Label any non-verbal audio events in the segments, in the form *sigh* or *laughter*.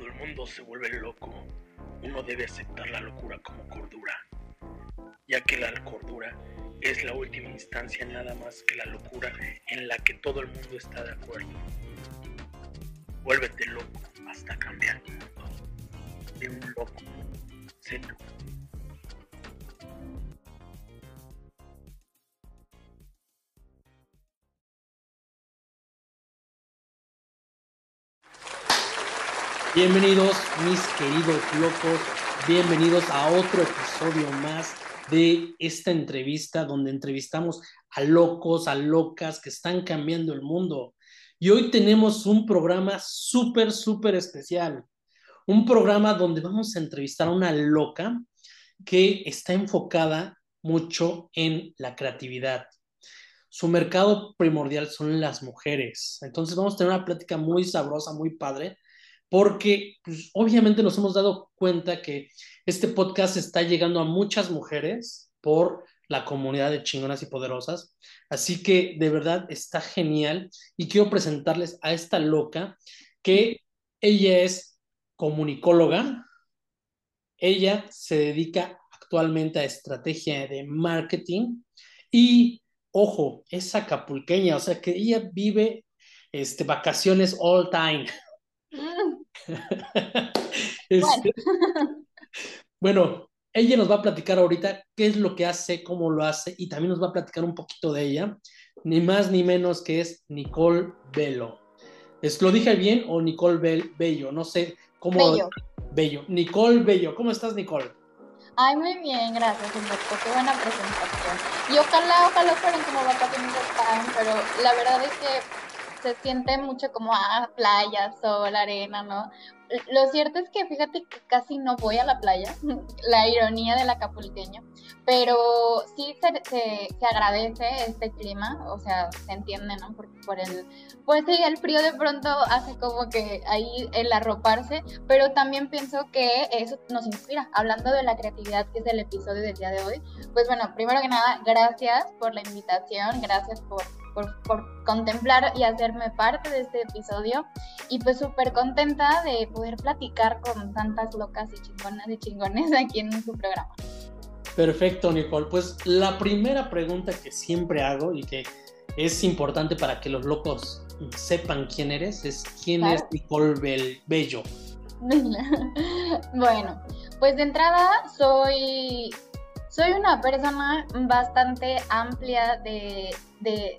Cuando el mundo se vuelve loco, uno debe aceptar la locura como cordura, ya que la cordura es la última instancia nada más que la locura en la que todo el mundo está de acuerdo. Vuélvete loco hasta cambiar de un loco. Sé Bienvenidos mis queridos locos, bienvenidos a otro episodio más de esta entrevista donde entrevistamos a locos, a locas que están cambiando el mundo. Y hoy tenemos un programa súper, súper especial. Un programa donde vamos a entrevistar a una loca que está enfocada mucho en la creatividad. Su mercado primordial son las mujeres. Entonces vamos a tener una plática muy sabrosa, muy padre porque pues, obviamente nos hemos dado cuenta que este podcast está llegando a muchas mujeres por la comunidad de chingonas y poderosas. Así que de verdad está genial y quiero presentarles a esta loca que ella es comunicóloga. Ella se dedica actualmente a estrategia de marketing y, ojo, es acapulqueña, o sea que ella vive este, vacaciones all time. *laughs* Este, *laughs* bueno. ella nos va a platicar ahorita qué es lo que hace, cómo lo hace y también nos va a platicar un poquito de ella, ni más ni menos que es Nicole Bello. ¿Es, ¿Lo dije bien o Nicole Bello? No sé cómo. Bello. Bello. Nicole Bello. ¿Cómo estás, Nicole? Ay, muy bien, gracias, Humberto. Qué buena presentación. Y ojalá, ojalá fueran como vacaciones de pero la verdad es que se siente mucho como a ah, playa, sol, arena, ¿no? Lo cierto es que fíjate que casi no voy a la playa, *laughs* la ironía del acapulqueño, pero sí se, se, agradece este clima, o sea, se entiende, ¿no? Porque por el, pues sí, el frío de pronto hace como que ahí el arroparse, pero también pienso que eso nos inspira. Hablando de la creatividad, que es el episodio del día de hoy, pues bueno, primero que nada, gracias por la invitación, gracias por por, contemplar y hacerme parte de este episodio. Y pues súper contenta de poder platicar con tantas locas y chingonas y chingones *laughs* aquí en su programa. Perfecto, Nicole. Pues la primera pregunta que siempre hago y que es importante para que los locos sepan quién eres es quién es Nicole Bello. *laughs* bueno, pues de entrada soy soy una persona bastante amplia de, de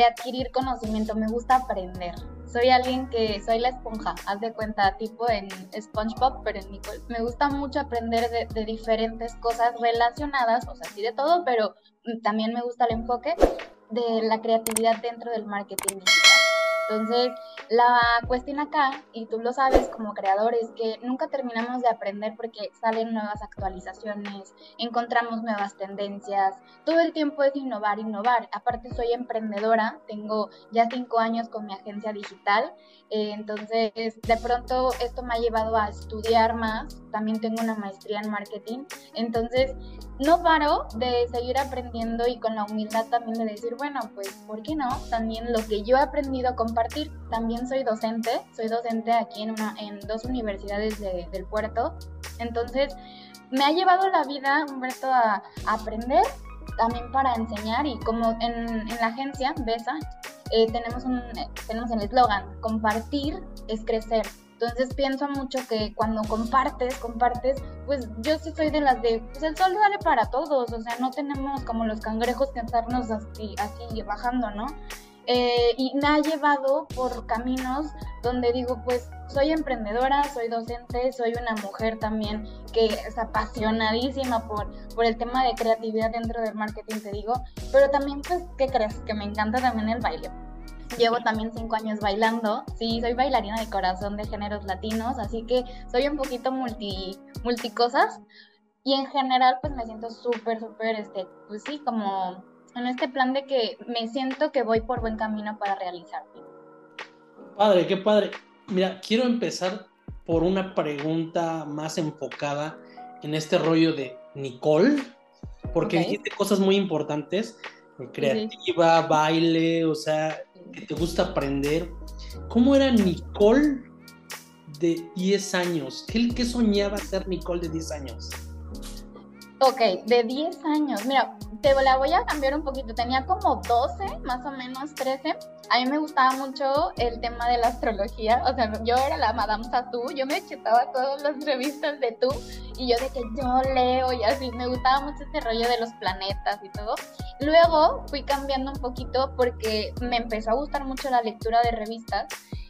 adquirir conocimiento, me gusta aprender. Soy alguien que soy la esponja, haz de cuenta, tipo en SpongeBob, pero en Nicole. Me gusta mucho aprender de, diferentes cosas relacionadas, o sea, sí de todo, pero también me gusta el enfoque de la creatividad dentro del marketing digital. Entonces, la cuestión acá, y tú lo sabes como creador, es que nunca terminamos de aprender porque salen nuevas actualizaciones, encontramos nuevas tendencias, todo el tiempo es innovar, innovar. Aparte soy emprendedora, tengo ya cinco años con mi agencia digital, entonces de pronto esto me ha llevado a estudiar más, también tengo una maestría en marketing, entonces no paro de seguir aprendiendo y con la humildad también de decir, bueno, pues, ¿por qué no? También lo que yo he aprendido a compartir. También soy docente, soy docente aquí en, una, en dos universidades del puerto. Entonces, me ha llevado la vida, Humberto, a, aprender, también para enseñar y como en la agencia, BESA, eh, tenemos, un, tenemos el eslogan, compartir es crecer. Entonces pienso mucho que cuando compartes, compartes, pues yo sí soy de las de, pues el sol sale para todos, o sea, no tenemos como los cangrejos que estarnos así, así bajando, ¿no? Eh, y me ha llevado por caminos donde digo, pues soy emprendedora, soy docente, soy una mujer también que es apasionadísima por, por el tema de creatividad dentro del marketing, te digo, pero también, pues, ¿qué crees? Que me encanta también el baile. Llevo también cinco años bailando. Sí, soy bailarina de corazón de géneros latinos, así que soy un poquito multi, multicosas. Y en general, pues me siento súper, súper, este, pues sí, como en este plan de que me siento que voy por buen camino para realizarme. Padre, qué padre. Mira, quiero empezar por una pregunta más enfocada en este rollo de Nicole, porque dijiste cosas muy importantes, creativa, baile, o sea, que te gusta aprender. ¿Cómo era Nicole de 10 años. ¿Qué, qué soñaba ser Nicole de 10 años? Ok, de 10 años. Mira, te la voy a cambiar un poquito. Tenía como 12, más o menos 13. A mí me gustaba mucho el tema de la astrología. O sea, yo era la Madame Satou. Yo me chutaba todas las revistas de tú. Y yo de que yo leo y así. Me gustaba mucho este rollo de los planetas y todo. Luego fui cambiando un poquito porque me empezó a gustar mucho la lectura de revistas.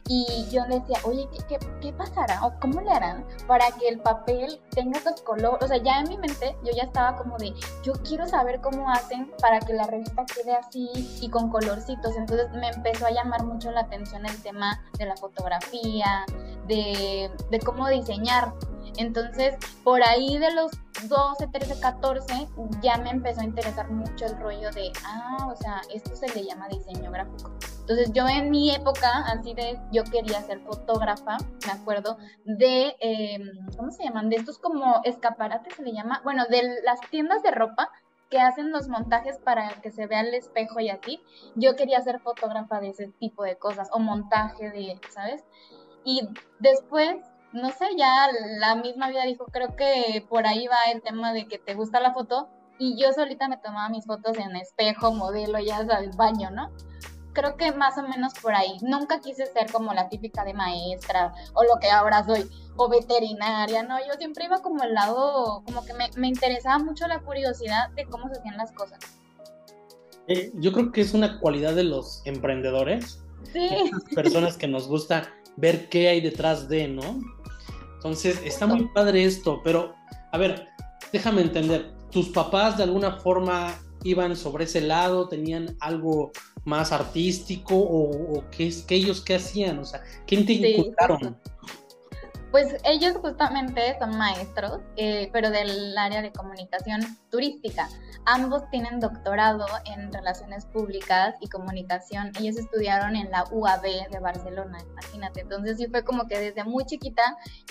Y yo decía, oye, ¿qué, qué, pasará? ¿O cómo le harán para que el papel tenga esos colores? O sea, ya en mi mente yo ya estaba como de, yo quiero saber cómo hacen para que la revista quede así y con colorcitos. Entonces me empezó a llamar mucho la atención el tema de la fotografía, de, cómo diseñar. Entonces, por ahí de los 12, 13, 14, ya me empezó a interesar mucho el rollo de, ah, o sea, esto se le llama diseño gráfico. Entonces yo en mi época, así de, yo quería ser fotógrafa, me acuerdo, de, em, ¿cómo se llaman? De estos como escaparates se le llama, bueno, de las tiendas de ropa que hacen los montajes para que se vea el espejo y así. Yo quería ser fotógrafa de ese tipo de cosas, o montaje de, ¿sabes? Y después no sé, ya la misma vida dijo, creo que por ahí va el tema de que te gusta la foto y yo solita me tomaba mis fotos en espejo, modelo, ya al baño, ¿no? Creo que más o menos por ahí. Nunca quise ser como la típica de maestra o lo que ahora soy, o veterinaria, ¿no? Yo siempre iba como al lado, como que me, me interesaba mucho la curiosidad de cómo se hacían las cosas. Eh, yo creo que es una cualidad de los emprendedores. Sí. Personas que nos gusta ver qué hay detrás de, ¿no? Entonces, está muy padre esto, pero a ver, déjame entender, ¿tus papás de alguna forma iban sobre ese lado, tenían algo más artístico o, qué, es, que ellos qué hacían? O sea, ¿quién te inculcaron? Pues ellos justamente son maestros, eh, pero del área de comunicación turística. Ambos tienen doctorado en relaciones públicas y comunicación. Ellos estudiaron en la UAB de Barcelona, imagínate. Entonces sí fue como que desde muy chiquita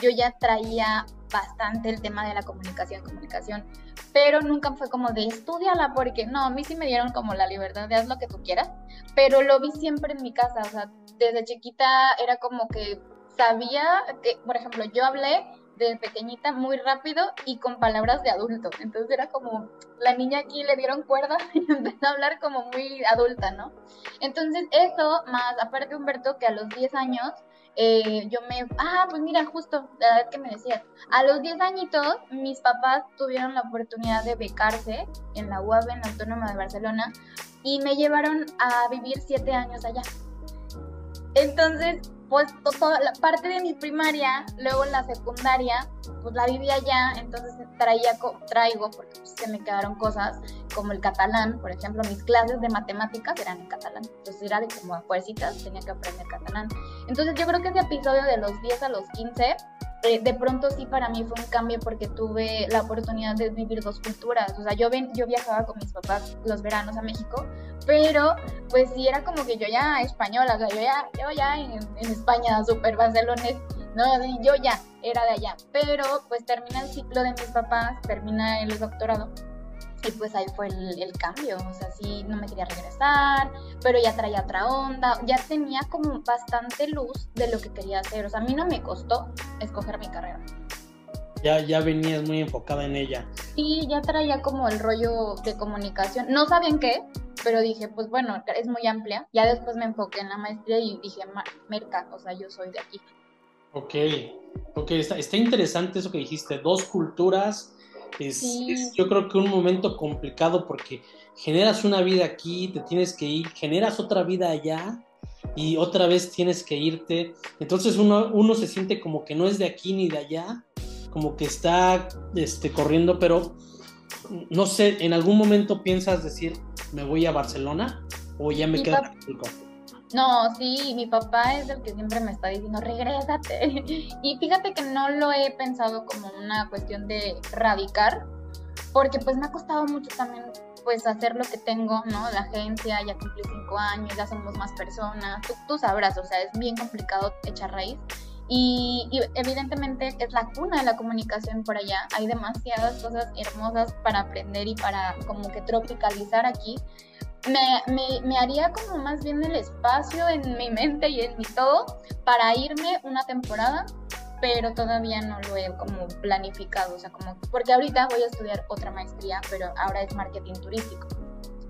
yo ya traía bastante el tema de la comunicación, comunicación, pero nunca fue como de estudiala porque no, a mí sí me dieron como la libertad de haz lo que tú quieras, pero lo vi siempre en mi casa, o sea, desde chiquita era como que sabía que, por ejemplo, yo hablé de pequeñita muy rápido y con palabras de adulto. Entonces era como, la niña aquí le dieron cuerda *laughs* y empezó a hablar como muy adulta, ¿no? Entonces eso, más aparte Humberto, que a los 10 años eh, yo me, ah, pues mira, justo la edad que me decías, a los 10 añitos mis papás tuvieron la oportunidad de becarse en la UAB, en la Autónoma de Barcelona, y me llevaron a vivir 7 años allá. Entonces, pues toda la parte de mi primaria, luego la secundaria, pues la vivía allá, entonces traía, traigo, porque pues, se me quedaron cosas como el catalán, por ejemplo, mis clases de matemáticas eran en catalán, entonces era de como a fuercitas, tenía que aprender catalán. Entonces yo creo que ese episodio de los 10 a los 15 eh, de pronto sí para mí fue un cambio porque tuve la oportunidad de vivir dos culturas. O sea, yo, ven, yo viajaba con mis papás los veranos a México, pero pues sí era como que yo ya española, o sea, yo ya, yo ya en, España, súper barcelones, no, yo ya era de allá. Pero pues termina el ciclo de mis papás, termina el doctorado y pues ahí fue el, cambio, o sea, sí, no me quería regresar, pero ya traía otra onda, ya tenía como bastante luz de lo que quería hacer, o sea, a mí no me costó escoger mi carrera. Ya, ya venías muy enfocada en ella. Sí, ya traía como el rollo de comunicación, no sabía en qué, pero dije, pues bueno, es muy amplia, ya después me enfoqué en la maestría y dije, merca, o sea, yo soy de aquí. Ok, ok, está, está interesante eso que dijiste, dos culturas es, yo creo que un momento complicado porque generas una vida aquí, te tienes que ir, generas otra vida allá y otra vez tienes que irte. Entonces uno, uno se siente como que no es de aquí ni de allá, como que está este, corriendo, pero no sé, ¿en algún momento piensas decir, me voy a Barcelona o ya me quedo en no, sí, mi papá es el que siempre me está diciendo, regrésate. *laughs* Y fíjate que no lo he pensado como una cuestión de radicar, porque pues me ha costado mucho también pues hacer lo que tengo, ¿no? La agencia ya cumplí cinco años, ya somos más personas, tú, sabrás, o sea, es bien complicado echar raíz. Y, evidentemente es la cuna de la comunicación por allá. Hay demasiadas cosas hermosas para aprender y para como que tropicalizar aquí me, me, haría como más bien el espacio en mi mente y en mi todo para irme una temporada pero todavía no lo he como planificado, o sea, como, porque ahorita voy a estudiar otra maestría, pero ahora es marketing turístico.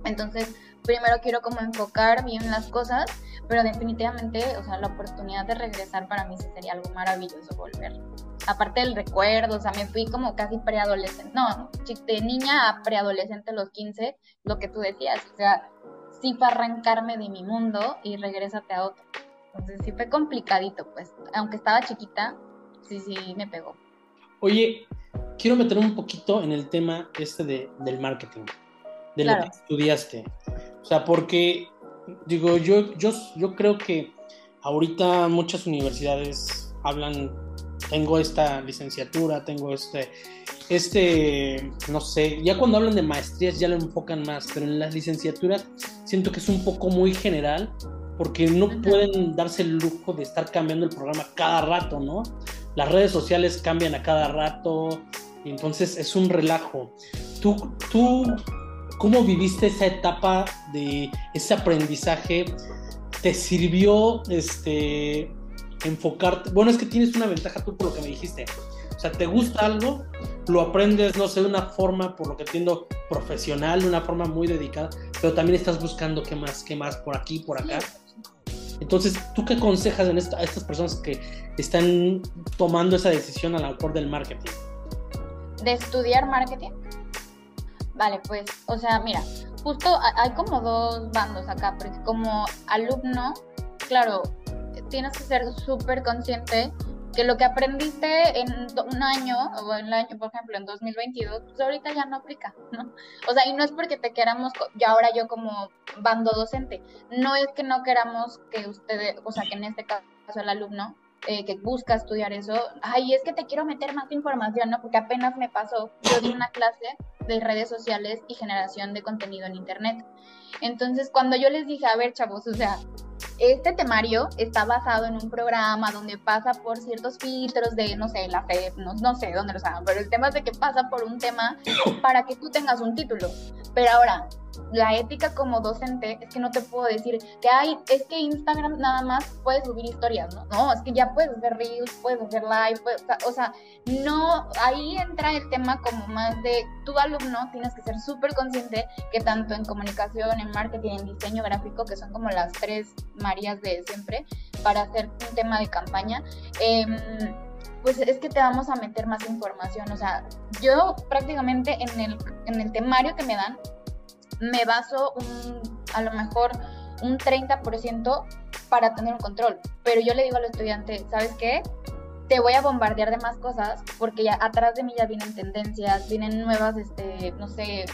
Entonces, primero quiero como enfocar bien las cosas, pero definitivamente, o sea, la oportunidad de regresar para mí sería algo maravilloso volver. Aparte del recuerdo, o sea, me fui como casi preadolescente, no, de niña a preadolescente los 15, lo que tú decías, o sea, sí para arrancarme de mi mundo y regresate a otro. Entonces sí fue complicadito, pues, aunque estaba chiquita, sí, sí, me pegó. Oye, quiero meter un poquito en el tema este de, del marketing, de lo que estudiaste. O sea, porque, digo, yo, yo, yo creo que ahorita muchas universidades hablan, tengo esta licenciatura, tengo este, este, no sé, ya cuando hablan de maestrías ya lo enfocan más, pero en las licenciaturas siento que es un poco muy general porque no pueden darse el lujo de estar cambiando el programa cada rato, ¿no? Las redes sociales cambian a cada rato, y entonces es un relajo. ¿Tú, tú cómo viviste esa etapa de ese aprendizaje? ¿Te sirvió este, enfocarte? Bueno, es que tienes una ventaja tú por lo que me dijiste. O sea, te gusta algo, lo aprendes, no sé, de una forma, por lo que entiendo, profesional, de una forma muy dedicada, pero también estás buscando qué más, qué más, por aquí, por acá. Entonces, ¿tú qué aconsejas a estas personas que están tomando esa decisión a la mejor del marketing? ¿De estudiar marketing? Vale, pues, o sea, mira, justo hay como dos bandos acá, porque como alumno, claro, tienes que ser súper consciente que lo que aprendiste en un año, o en el año, por ejemplo, en 2022, pues ahorita ya no aplica, ¿no? O sea, y no es porque te queramos, ya ahora yo como bando docente, no es que no queramos que ustedes, o sea, que en este caso el alumno eh, que busca estudiar eso, ay, es que te quiero meter más información, ¿no? Porque apenas me pasó, yo di una clase de redes sociales y generación de contenido en Internet. Entonces, cuando yo les dije, a ver, chavos, o sea, este temario está basado en un programa donde pasa por ciertos filtros de, no sé, la fe, no, no sé dónde lo saben, pero el tema es de que pasa por un tema para que tú tengas un título. Pero ahora, la ética como docente es que no te puedo decir que hay, es que Instagram nada más puede subir historias, ¿no? No, es que ya puedes hacer reels, puedes hacer live, o sea, no, ahí entra el tema como más de tu alumno tienes que ser súper consciente que tanto en comunicación, en marketing, en diseño gráfico, que son como las tres Marías de siempre, para hacer un tema de campaña, em, pues es que te vamos a meter más información, o sea, yo prácticamente en el, en el temario que me dan, me baso un, a lo mejor un 30% para tener un control. Pero yo le digo al estudiante, ¿sabes qué? Te voy a bombardear de más cosas porque ya atrás de mí ya vienen tendencias, vienen nuevas, este, no sé,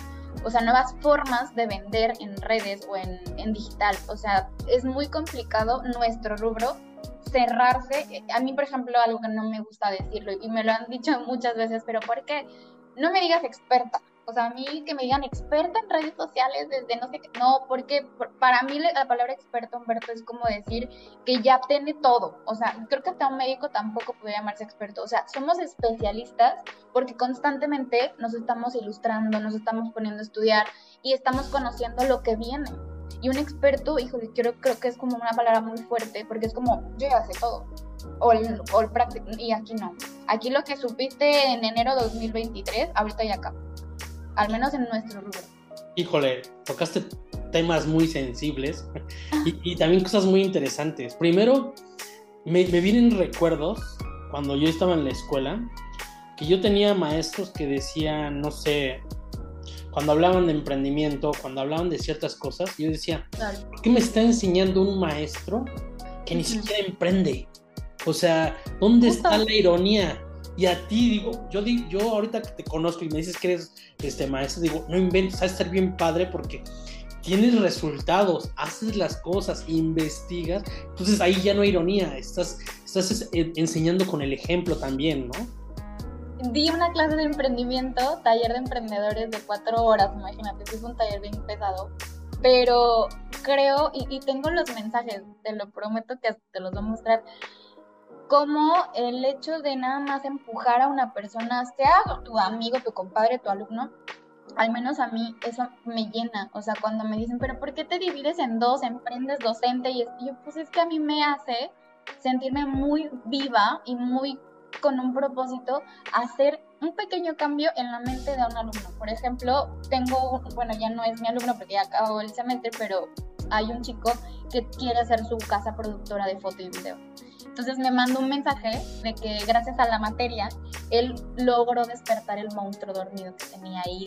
o sea, nuevas formas de vender en redes o en, en digital. O sea, es muy complicado nuestro rubro cerrarse. A mí, por ejemplo, algo que no me gusta decirlo y me lo han dicho *laughs* muchas veces, pero ¿por qué? No me digas experta, o sea, a mí que me digan experta en redes sociales desde no sé qué. No, porque para mí la palabra experto, Humberto, es como decir que ya tiene todo. O sea, creo que hasta un médico tampoco puede llamarse experto. O sea, somos especialistas porque constantemente nos estamos ilustrando, nos estamos poniendo a estudiar y estamos conociendo lo que viene. Y un experto, híjole, creo, creo que es como una palabra muy fuerte porque es como, yo ya sé todo. O el, o el y aquí no. Aquí lo que supiste en enero de 2023, ahorita ya acá al menos en nuestro rubro. Híjole, tocaste temas muy sensibles *laughs* y, también cosas muy interesantes. Primero, me, vienen recuerdos cuando yo estaba en la escuela, que yo tenía maestros que decían, no sé, cuando hablaban de emprendimiento, cuando hablaban de ciertas cosas, yo decía, ¿por qué me está enseñando un maestro que ni siquiera emprende? O sea, ¿dónde está la ironía? Y a ti digo, yo digo, yo ahorita que te conozco y me dices que eres este maestro, digo, no inventes, sabes ser bien padre porque tienes resultados, haces las cosas, investigas, entonces ahí ya no hay ironía, estás, estás enseñando con el ejemplo también, ¿no? Di una clase de emprendimiento, taller de emprendedores de cuatro horas, imagínate, es un taller bien pesado, pero creo, y, tengo los mensajes, te lo prometo que te los voy a mostrar, como el hecho de nada más empujar a una persona, sea tu amigo, tu compadre, tu alumno, al menos a mí eso me llena. O sea, cuando me dicen, pero ¿por qué te divides en dos, emprendes docente? Y yo, pues es que a mí me hace sentirme muy viva y muy con un propósito hacer un pequeño cambio en la mente de un alumno. Por ejemplo, tengo, bueno, ya no es mi alumno porque ya acabó el semestre, pero hay un chico que quiere hacer su casa productora de foto y video. Entonces me mandó un mensaje de que gracias a la materia, él logró despertar el monstruo dormido que tenía ahí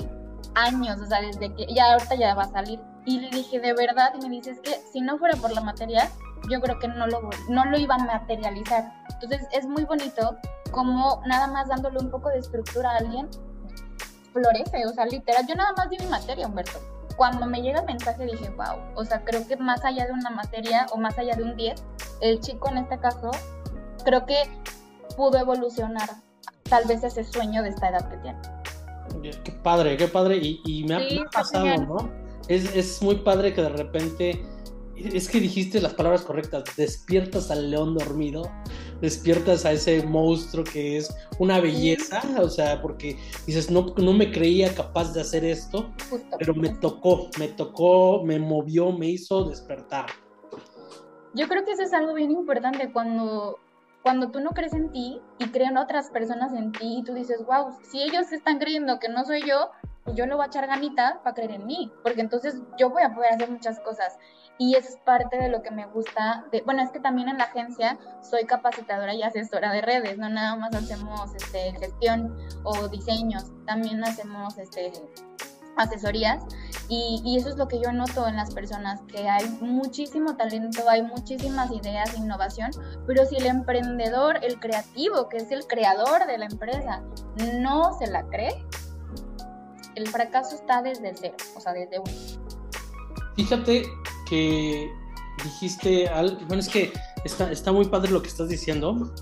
años, o sea, desde que ya ahorita ya va a salir. Y le dije, de verdad, y me dice, es que si no fuera por la materia, yo creo que no lo, no lo iba a materializar. Entonces es muy bonito como nada más dándole un poco de estructura a alguien, florece, o sea, literal, yo nada más di mi materia, Humberto. Cuando me llega el mensaje dije, wow, o sea, creo que más allá de una materia o más allá de un 10, el chico en este caso, creo que pudo evolucionar tal vez ese sueño de esta edad que tiene. Qué padre, qué padre, y, me, ha, pasado, ¿no? Es, es muy padre que de repente es que dijiste las palabras correctas, despiertas al león dormido, despiertas a ese monstruo que es una belleza, o sea, porque dices, no, no me creía capaz de hacer esto, pero me tocó, me tocó, me movió, me hizo despertar. Yo creo que eso es algo bien importante cuando, cuando tú no crees en ti y creen otras personas en ti y tú dices, wow, si ellos están creyendo que no soy yo, pues yo le voy a echar ganita para creer en mí, porque entonces yo voy a poder hacer muchas cosas. Y es parte de lo que me gusta. De, bueno, es que también en la agencia soy capacitadora y asesora de redes, no nada más hacemos este, gestión o diseños, también hacemos este, asesorías y, y, eso es lo que yo noto en las personas, que hay muchísimo talento, hay muchísimas ideas, innovación, pero si el emprendedor, el creativo, que es el creador de la empresa, no se la cree, el fracaso está desde cero, o sea, desde uno. Fíjate que dijiste algo, bueno, es que está, está muy padre lo que estás diciendo,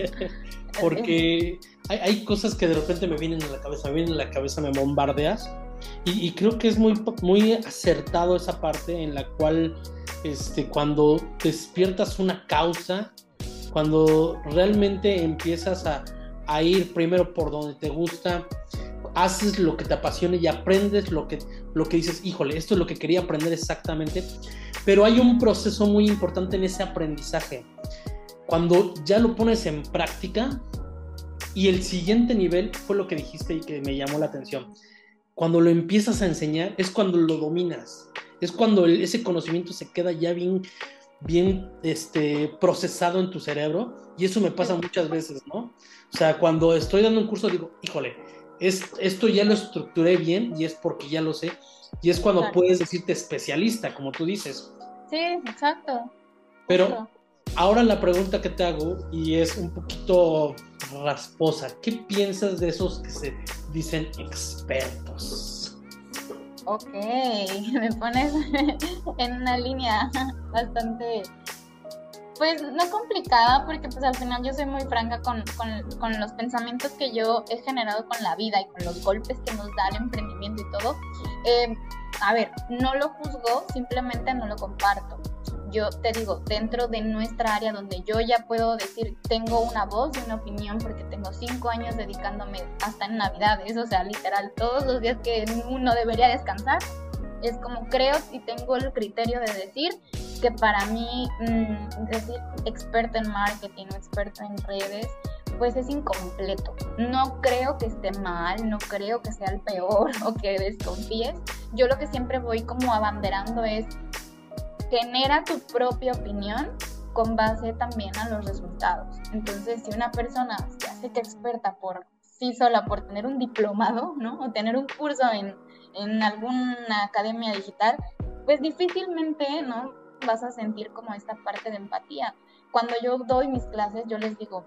*laughs* porque hay, hay, cosas que de repente me vienen a la cabeza, me vienen a la cabeza, me bombardeas, y, y, creo que es muy, muy acertado esa parte en la cual este, cuando despiertas una causa, cuando realmente empiezas a, a ir primero por donde te gusta, haces lo que te apasiona y aprendes lo que, lo que dices, híjole, esto es lo que quería aprender exactamente, pero hay un proceso muy importante en ese aprendizaje. Cuando ya lo pones en práctica y el siguiente nivel fue lo que dijiste y que me llamó la atención. Cuando lo empiezas a enseñar es cuando lo dominas, es cuando ese conocimiento se queda ya bien, bien este, procesado en tu cerebro y eso me pasa muchas veces, ¿no? O sea, cuando estoy dando un curso digo, híjole, esto ya lo estructuré bien y es porque ya lo sé. Y es cuando puedes decirte especialista, como tú dices. Sí, exacto. Pero ahora la pregunta que te hago, y es un poquito rasposa, ¿qué piensas de esos que se dicen expertos? Ok, *laughs* me pones *laughs* en una línea bastante pues no complicada, porque pues al final yo soy muy franca con, con, los pensamientos que yo he generado con la vida y con los golpes que nos da el emprendimiento y todo. Eh, a ver, no lo juzgo, simplemente no lo comparto. Yo te digo, dentro de nuestra área donde yo ya puedo decir, tengo una voz y una opinión porque tengo cinco años dedicándome hasta en Navidades, o sea, literal, todos los días que uno debería descansar, es como creo y tengo el criterio de decir que para mí mm, decir experto en marketing o experto en redes, pues es incompleto. No creo que esté mal, no creo que sea el peor *laughs* o que desconfíes. Yo lo que siempre voy como abanderando es genera tu propia opinión con base también a los resultados. Entonces, si una persona se hace que experta por sí sola, por tener un diplomado, ¿no? O tener un curso en, en alguna academia digital, pues difícilmente, ¿no? Vas a sentir como esta parte de empatía. Cuando yo doy mis clases, yo les digo,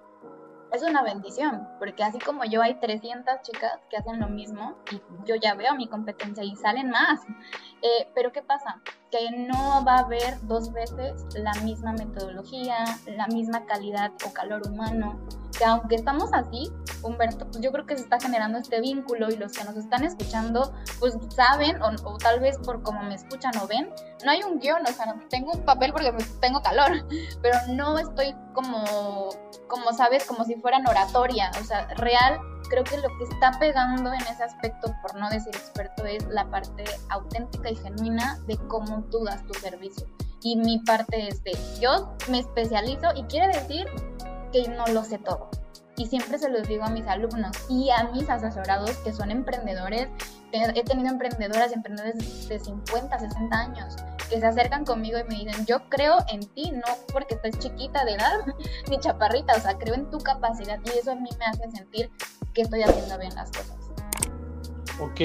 es una bendición, porque así como yo hay 300 chicas que hacen lo mismo y yo ya veo mi competencia y salen más. Eh, pero ¿qué pasa? Que no va a haber dos veces la misma metodología, la misma calidad o calor humano, que aunque estamos así, Humberto, pues yo creo que se está generando este vínculo y los que nos están escuchando, pues saben, o, tal vez por como me escuchan o ven, no hay un guion, o sea, tengo un papel porque tengo calor, *laughs* pero no estoy como, como sabes, como si fuera en oratoria, o sea, real, creo que lo que está pegando en ese aspecto, por no decir experto, es la parte auténtica y genuina de cómo tú das tu servicio. Y mi parte es de, yo me especializo y quiere decir que no lo sé todo. y siempre se los digo a mis alumnos y a mis asesorados que son emprendedores. He tenido emprendedoras y emprendedores de 50, 60 años que se acercan conmigo y me dicen, yo creo en ti, no porque estés chiquita de edad *laughs* ni chaparrita, o sea, creo en tu capacidad y eso a mí me hace sentir que estoy haciendo bien las cosas. Ok.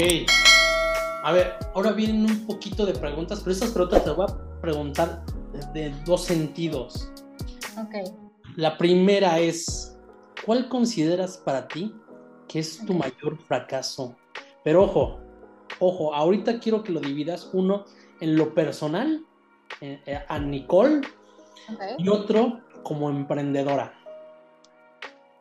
A ver, ahora vienen un poquito de preguntas, pero estas preguntas te voy a preguntar de dos sentidos. Ok. La primera es, ¿cuál consideras para ti que es tu mayor fracaso? Pero ojo, ojo, ahorita quiero que lo dividas uno en lo personal, eh, eh, a Nicole, y otro como emprendedora.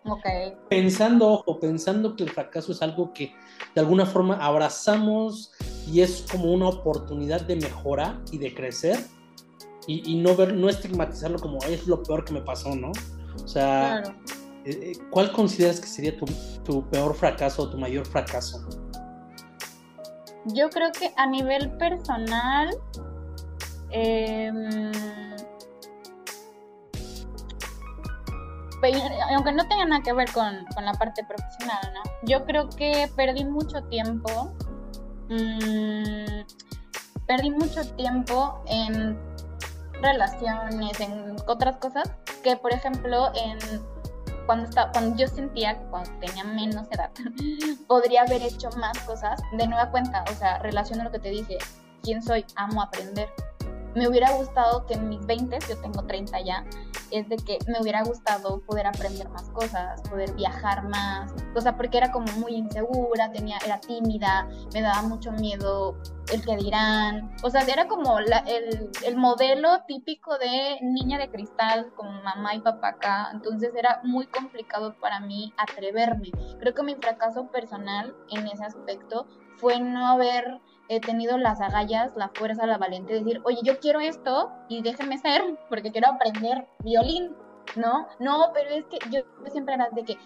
Okay. Pensando, ojo, pensando que el fracaso es algo que de alguna forma abrazamos y es como una oportunidad de mejorar y de crecer y, no ver, no estigmatizarlo como es lo peor que me pasó, ¿no? O sea, eh, ¿cuál consideras que sería tu, tu peor fracaso o tu mayor fracaso? Yo creo que a nivel personal, em, aunque no tenga nada que ver con, la parte profesional, ¿no? Yo creo que perdí mucho tiempo. Mm, perdí mucho tiempo en relaciones, en otras cosas, que por ejemplo en cuando, estaba, cuando yo sentía que cuando tenía menos edad *laughs* podría haber hecho más cosas, de nueva cuenta, o sea, relaciono lo que te dije, quién soy, amo aprender. Me hubiera gustado que en mis 20, yo tengo 30 ya, es de que me hubiera gustado poder aprender más cosas, poder viajar más, o sea, porque era como muy insegura, tenía, era tímida, me daba mucho miedo el que dirán, o sea, era como el, el, modelo típico de niña de cristal, como mamá y papá acá, entonces era muy complicado para mí atreverme. Creo que mi fracaso personal en ese aspecto fue no haber he tenido las agallas, la fuerza, la valentía de decir, oye, yo quiero esto y déjeme ser porque quiero aprender violín, ¿no? No, pero es que yo, siempre era de que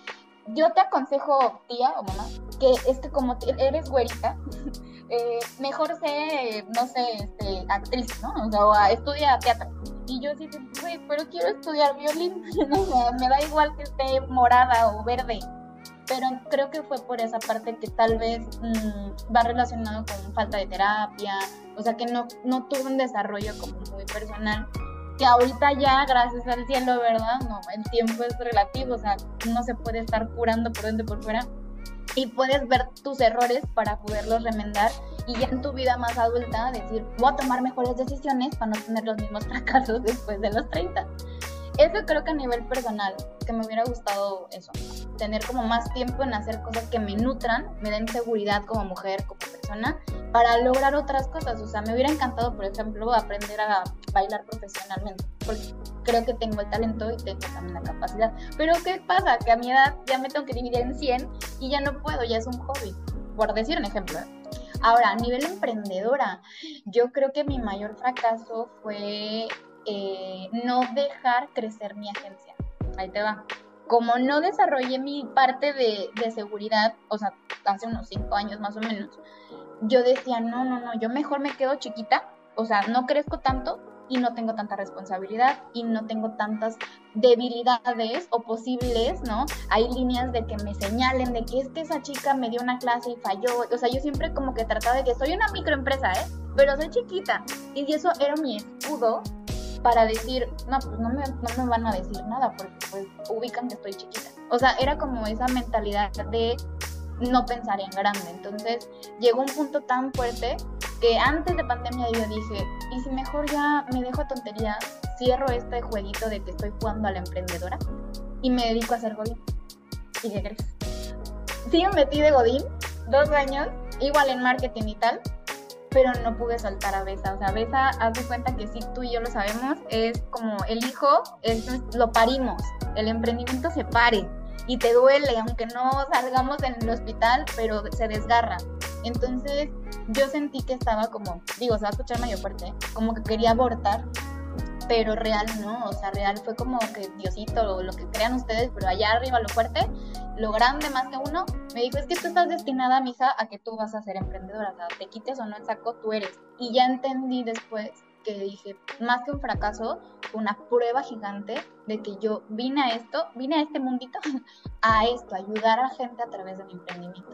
yo te aconsejo, tía o mamá, que es que como eres güerita, *laughs* eh, mejor sé, no sé, este, actriz, ¿no? O sea, estudia teatro. Y yo sí, güey, pero quiero estudiar violín, *laughs* me da igual que esté morada o verde pero creo que fue por esa parte que tal vez mm, va relacionado con falta de terapia, o sea que no, no tuve un desarrollo como muy personal, que ahorita ya, gracias al cielo, ¿verdad? No, el tiempo es relativo, o sea, no se puede estar curando por dentro y por fuera, y puedes ver tus errores para poderlos remendar y ya en tu vida más adulta decir, voy a tomar mejores decisiones para no tener los mismos *laughs* fracasos después de los 30. Eso creo que a nivel personal, que me hubiera gustado eso, tener como más tiempo en hacer cosas que me nutran, me den seguridad como mujer, como persona, para lograr otras cosas. O sea, me hubiera encantado, por ejemplo, aprender a bailar profesionalmente, porque creo que tengo el talento y tengo también la capacidad. Pero ¿qué pasa? Que a mi edad ya me tengo que dividir en 100 y ya no puedo, ya es un hobby, por decir un ejemplo. Ahora, a nivel emprendedora, yo creo que mi mayor fracaso fue eh, no dejar crecer mi agencia. Ahí te va. Como no desarrollé mi parte de, de seguridad, o sea, hace unos cinco años más o menos, yo decía, no, no, no, yo mejor me quedo chiquita, o sea, no crezco tanto y no tengo tanta responsabilidad y no tengo tantas debilidades o posibles, ¿no? Hay líneas de que me señalen de que es que esa chica me dio una clase y falló, o sea, yo siempre como que trataba de que soy una microempresa, ¿eh? Pero soy chiquita y eso era mi escudo para decir, no, pues no me, no me van a decir nada porque pues ubican que estoy chiquita. O sea, era como esa mentalidad de no pensar en grande. Entonces llegó un punto tan fuerte que antes de pandemia yo dije, y si mejor ya me dejo tontería, cierro este jueguito de que estoy jugando a la emprendedora y me dedico a hacer Godín. ¿Y qué crees? Sí me metí de Godín, dos años, igual en marketing y tal, pero no pude soltar a Besa. O sea, Besa, haz de cuenta que sí, tú y yo lo sabemos, es como el hijo, es, lo parimos, el emprendimiento se pare y te duele, aunque no salgamos en el hospital, pero se desgarra. Entonces yo sentí que estaba como, digo, se va a escuchar medio fuerte, como que quería abortar, pero real no, o sea, real fue como que Diosito, o lo que crean ustedes, pero allá arriba lo fuerte, lo grande más que uno, me dijo, es que tú estás destinada, mija, a que tú vas a ser emprendedora, o sea, te quites o no el saco, tú eres. Y ya entendí después que dije, más que un fracaso, una prueba gigante de que yo vine a esto, vine a este mundito *laughs* a esto, ayudar a la gente a través de mi emprendimiento.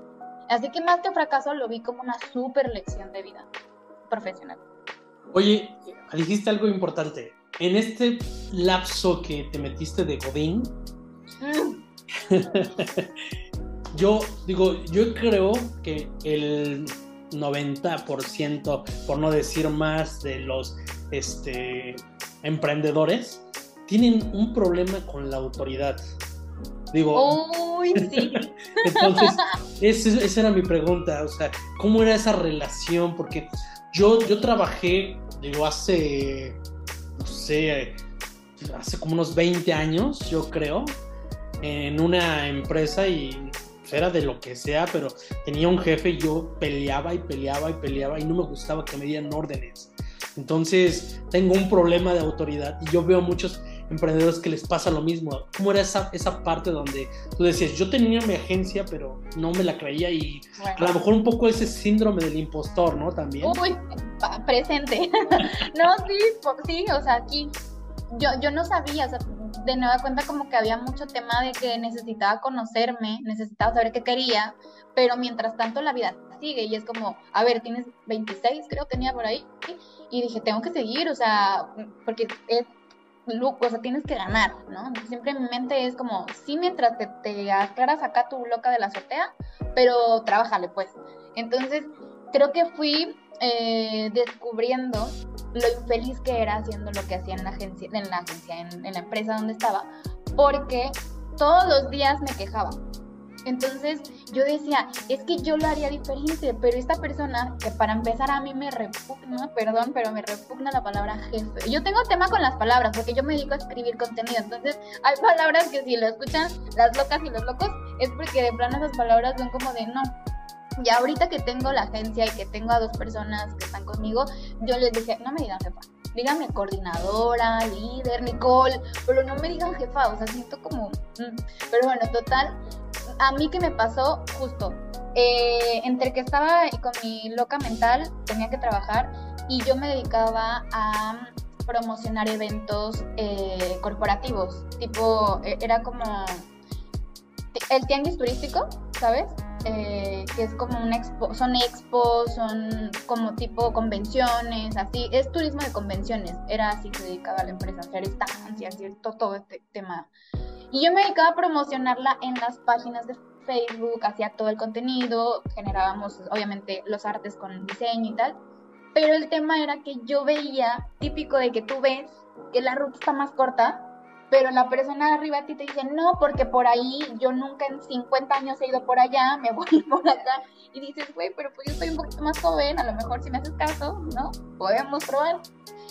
Así que más que fracaso lo vi como una super lección de vida profesional. Oye, dijiste algo importante. En este lapso que te metiste de Godín, mm. *laughs* yo digo, yo creo que el 90%, por no decir más, de los este, emprendedores tienen un problema con la autoridad. Digo. Uy, sí. *laughs* entonces, esa, era mi pregunta. O sea, ¿cómo era esa relación? Porque yo, yo trabajé, digo, hace, no sé, hace como unos 20 años, yo creo, en una empresa y pues, era de lo que sea, pero tenía un jefe y yo peleaba y peleaba y peleaba y no me gustaba que me dieran órdenes. Entonces, tengo un problema de autoridad y yo veo muchos emprendedores que les pasa lo mismo. ¿Cómo era esa, esa parte donde tú decías, yo tenía mi agencia, pero no me la creía y a lo mejor un poco ese síndrome del impostor, ¿no? También. Uy, presente. *laughs* no, sí, sí, o sea, aquí yo, yo no sabía, o sea, de nueva cuenta como que había mucho tema de que necesitaba conocerme, necesitaba saber qué quería, pero mientras tanto la vida sigue y es como, a ver, tienes 26, creo tenía por ahí, y dije, tengo que seguir, o sea, porque es o sea, tienes que ganar, ¿no? Siempre en mi mente es como, sí, mientras te, te aclaras acá tu loca de la azotea, pero trabájale, pues. Entonces, creo que fui eh, descubriendo lo infeliz que era haciendo lo que hacía en la agencia, en la agencia, en la empresa donde estaba, porque todos los días me quejaba, entonces yo decía, es que yo lo haría diferente, pero esta persona, que para empezar a mí me repugna, perdón, pero me repugna la palabra jefe. Yo tengo tema con las palabras, porque yo me dedico a escribir contenido, entonces hay *laughs* palabras que si lo escuchan las locas y los locos, es porque de plano esas palabras son como de no. Y ahorita que tengo la agencia y que tengo a dos personas que están conmigo, yo les dije, no me digan jefa, díganme coordinadora, líder, Nicole, pero no me digan jefa, o sea, siento como... Mm. Pero bueno, total, a mí que me pasó justo, eh, entre que estaba con mi loca mental, tenía que trabajar y yo me dedicaba a promocionar eventos eh, corporativos, tipo, e, era como el tianguis turístico, ¿sabes? Eh, que es como un expo, son expos, son como tipo convenciones, así, es turismo de convenciones, era así que dedicaba a la empresa, hacer estancias y todo este tema y yo me dedicaba a promocionarla en las páginas de Facebook, hacía todo el contenido, generábamos obviamente los artes con diseño y tal. Pero el tema era que yo veía, típico de que tú ves que la ruta está más corta, pero la persona de arriba a ti te dice, no, porque por ahí yo nunca en 50 años he ido por allá, me voy *laughs* por acá. Y dices, güey, pero pues yo estoy un poquito más joven, a lo mejor si me haces caso, ¿no? Podemos probar.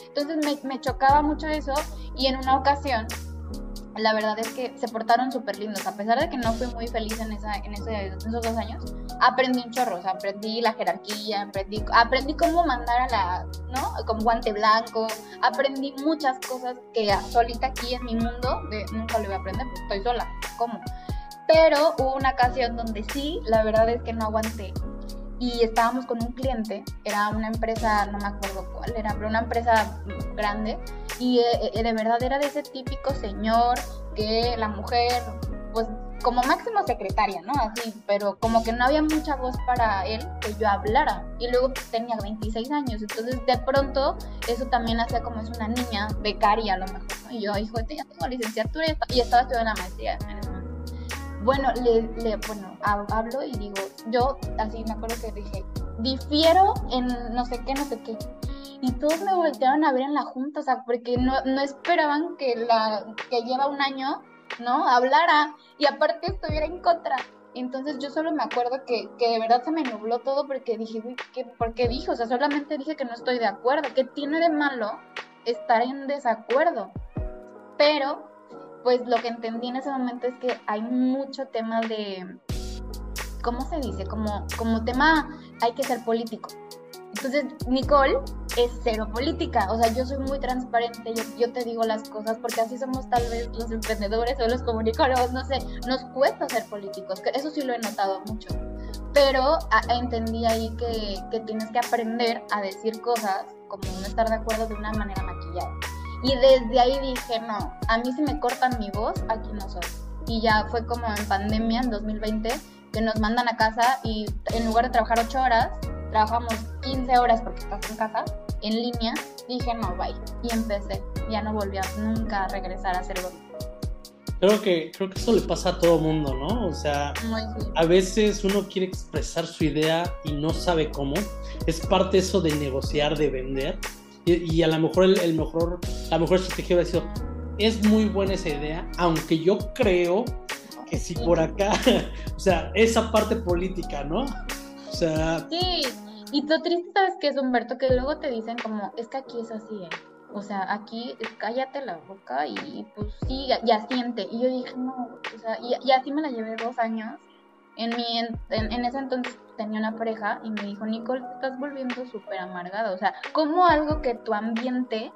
Entonces me, me chocaba mucho eso y en una ocasión la verdad es que se portaron súper lindos. A pesar de que no fui muy feliz en, esa, en, esos dos años, aprendí un chorro. Aprendí la jerarquía, aprendí, aprendí cómo mandar a la, ¿no? Con guante blanco. Aprendí muchas cosas que solita aquí en mi mundo, de, nunca lo voy a aprender, pues estoy sola. ¿Cómo? Pero hubo una ocasión donde sí, la verdad es que no aguanté. Y estábamos con un cliente, era una empresa, no me acuerdo cuál era, pero una empresa grande y eh, eh, de verdad era de ese típico señor que la mujer, pues como máximo secretaria, ¿no? Así, pero como que no había mucha voz para él que yo hablara. Y luego pues, tenía 26 años, entonces de pronto eso también hacía como es una niña becaria a lo mejor, ¿no? Y yo, hijo, ya tengo licenciatura y estaba estudiando la maestría en ese momento. Bueno, le, le, bueno, hablo y digo, yo así me acuerdo que dije, difiero en no sé qué, no sé qué y todos me voltearon a ver en la junta, o sea, porque no, no esperaban que la que lleva un año, ¿no? Hablara y aparte estuviera en contra. Entonces yo solo me acuerdo que, que de verdad se me nubló todo porque dije, ¿qué, ¿por qué dije? O sea, solamente dije que no estoy de acuerdo. ¿Qué tiene de malo estar en desacuerdo? Pero, pues lo que entendí en ese momento es que hay mucho tema de, ¿cómo se dice? Como, como tema, hay que ser político. Entonces, Nicole es cero política, o sea, yo soy muy transparente, yo, te digo las cosas, porque así somos tal vez los emprendedores o los comunicadores, no sé, nos cuesta ser políticos, eso sí lo he notado mucho, pero entendí ahí que, que tienes que aprender a decir cosas como no estar de acuerdo de una manera maquillada. Y desde ahí dije, no, a mí si me cortan mi voz, aquí no soy. y ya fue como en pandemia, en 2020, que nos mandan a casa y en lugar de trabajar 8 horas, trabajamos 15 horas porque estás en casa, en línea, dije no, bye. Y empecé, ya no volví a nunca a regresar a hacerlo. Creo que, creo que eso le pasa a todo mundo, ¿no? O sea, a veces uno quiere expresar su idea y no sabe cómo. Es parte eso de negociar, de vender. Y, a lo mejor el, mejor, la mejor estrategia hubiera sido, es muy buena esa idea, aunque yo creo que si por acá, *laughs* o sea, esa parte política, ¿no? O sea... Sí, y lo triste, ¿sabes qué es, Humberto? Que luego te dicen como, es que aquí es así, ¿eh? O sea, aquí cállate la boca y pues sí, ya, siente. Y yo dije, no, o sea, y, así me la llevé dos años. En, mi, en, en, ese entonces tenía una pareja y me dijo, Nicole, te estás volviendo súper amargada. O sea, como algo que tu ambiente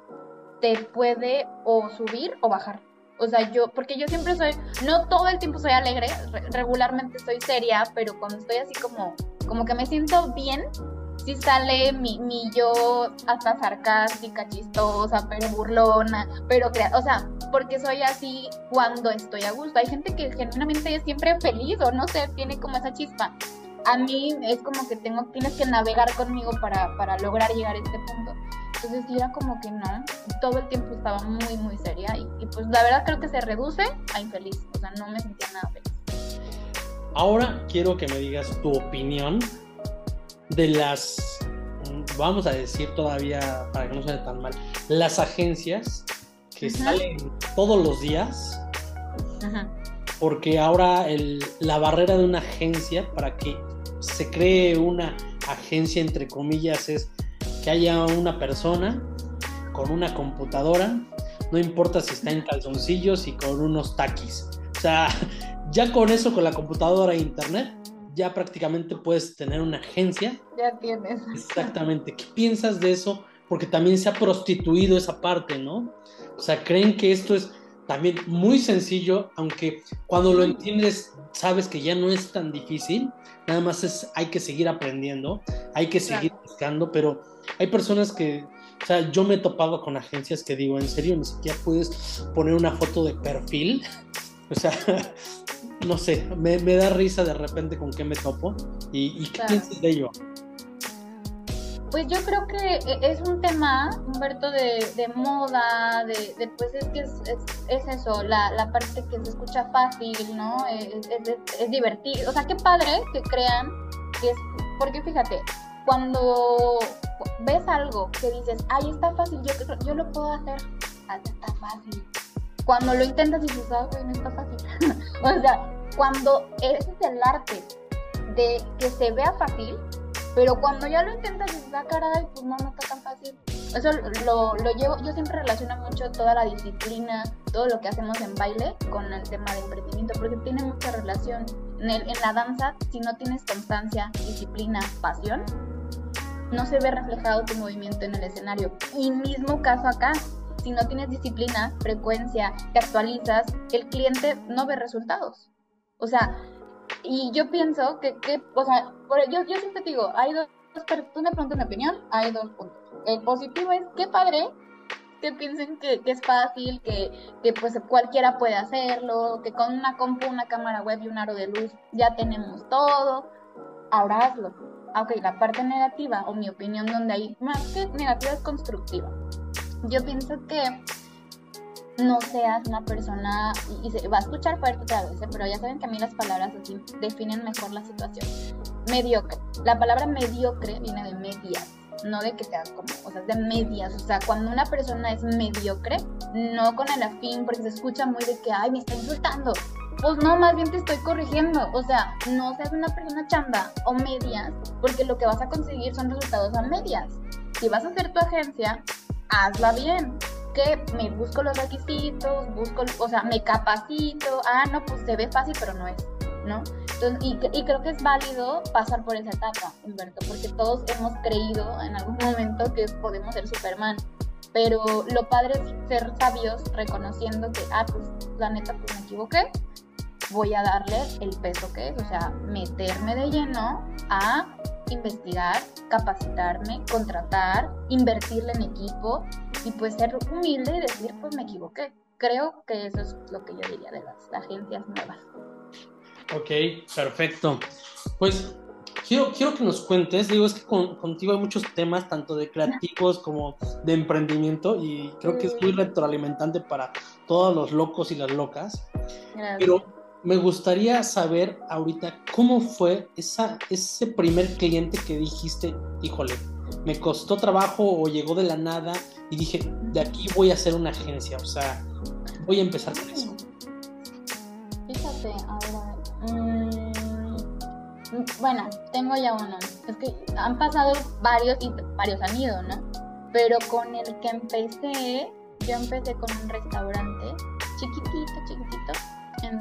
te puede o subir o bajar. O sea, yo, porque yo siempre soy, no todo el tiempo soy alegre, regularmente soy seria, pero cuando estoy así como, como que me siento bien, sí sale mi, mi yo hasta sarcástica, chistosa, pero burlona, pero crea o sea, porque soy así cuando estoy a gusto. Hay gente que genuinamente es siempre feliz o no sé, tiene como esa chispa. A mí es como que tengo, tienes que navegar conmigo para, para lograr llegar a este punto. Entonces era como que no, todo el tiempo estaba muy, muy seria y, y pues la verdad creo que se reduce a infeliz, o sea, no me sentía nada feliz. Ahora quiero que me digas tu opinión de las, vamos a decir todavía, para que no suene tan mal, las agencias que salen todos los días. Porque ahora el, la barrera de una agencia para que se cree una agencia, entre comillas, es que haya una persona con una computadora, no importa si está en calzoncillos y con unos taquis. O sea, *laughs* ya con eso, con la computadora e internet, ya prácticamente puedes tener una agencia. Ya tienes. Exactamente. ¿Qué piensas de eso? Porque también se ha prostituido esa parte, ¿no? O sea, creen que esto es también muy sencillo, aunque cuando lo entiendes sabes que ya no es tan difícil, nada más es hay que seguir aprendiendo, hay que seguir buscando, pero hay personas que, o sea, yo me he topado con agencias que digo, en serio, ni siquiera puedes poner una foto de perfil, o sea, *laughs* no sé, me, da risa de repente con qué me topo. ¿Y, qué piensas de ello? Pues yo creo que e, es un tema, Humberto, de, de moda, de, pues es que es, es, eso, la, la, parte que se escucha fácil, ¿no? Es, es, divertido. O sea, qué padre que crean que es. Porque fíjate, cuando ves algo que dices, ay, está fácil, yo, yo lo puedo hacer, está fácil cuando lo intentas y dices, ah, no está fácil. *laughs* o sea, cuando ese es el arte de que se vea fácil, pero cuando ya lo intentas y dices, ah, caray, pues no, no está tan fácil. Eso lo, lo llevo, yo siempre relaciono mucho toda la disciplina, todo lo que hacemos en baile con el tema de emprendimiento, porque tiene mucha relación. En, el, en la danza, si no tienes constancia, disciplina, pasión, no se ve reflejado tu movimiento en el escenario. Y mismo caso acá, si no tienes disciplina, frecuencia, te actualizas, el cliente no ve resultados. O sea, y yo pienso que, que o sea, yo, yo siempre digo, hay dos, tú me preguntas mi opinión, hay dos puntos. El positivo es, qué padre que piensen que, que es fácil, que, que, pues cualquiera puede hacerlo, que con una compu, una cámara web y un aro de luz ya tenemos todo. Ahora hazlo. Ok, la parte negativa, o mi opinión donde hay más que negativa es constructiva yo pienso que no seas una persona, y, se va a escuchar fuerte otra vez, ¿eh? pero ya saben que a mí las palabras así definen mejor la situación. Mediocre. La palabra mediocre viene de medias, no de que seas como, o sea, de medias. O sea, cuando una persona es mediocre, no con el afín, porque se escucha muy de que, ay, me está insultando. Pues no, más bien te estoy corrigiendo. O sea, no seas una persona chamba o medias, porque lo que vas a conseguir son resultados a medias. Si vas a hacer tu agencia, hazla bien. Que me busco los requisitos, busco, o sea, me capacito. Ah, no, pues se ve fácil, pero no es, ¿no? Entonces, y, y creo que es válido pasar por esa etapa, Humberto, porque todos hemos creído en algún momento que podemos ser Superman. Pero lo padre es ser sabios reconociendo que, ah, pues la neta, pues me equivoqué, voy a darle el peso que es, o sea, meterme de lleno a investigar, capacitarme, contratar, invertirle en equipo y pues ser humilde y decir, pues me equivoqué. creo que eso es lo que yo diría de las agencias nuevas. Ok, perfecto. Pues quiero, quiero que nos cuentes, digo, es que contigo hay muchos temas, tanto de creativos como de emprendimiento, y creo que es muy retroalimentante para todos los locos y las locas. Pero me gustaría saber ahorita cómo fue esa, ese primer cliente que dijiste, híjole, me costó trabajo o llegó de la nada y dije, de aquí voy a hacer una agencia, o sea, voy a empezar con eso. Fíjate, ahora, mm, bueno, tengo ya uno, es que han pasado varios y varios han ido, ¿no? Pero con el que empecé, yo empecé con un restaurante chiquitito, chiquitito, en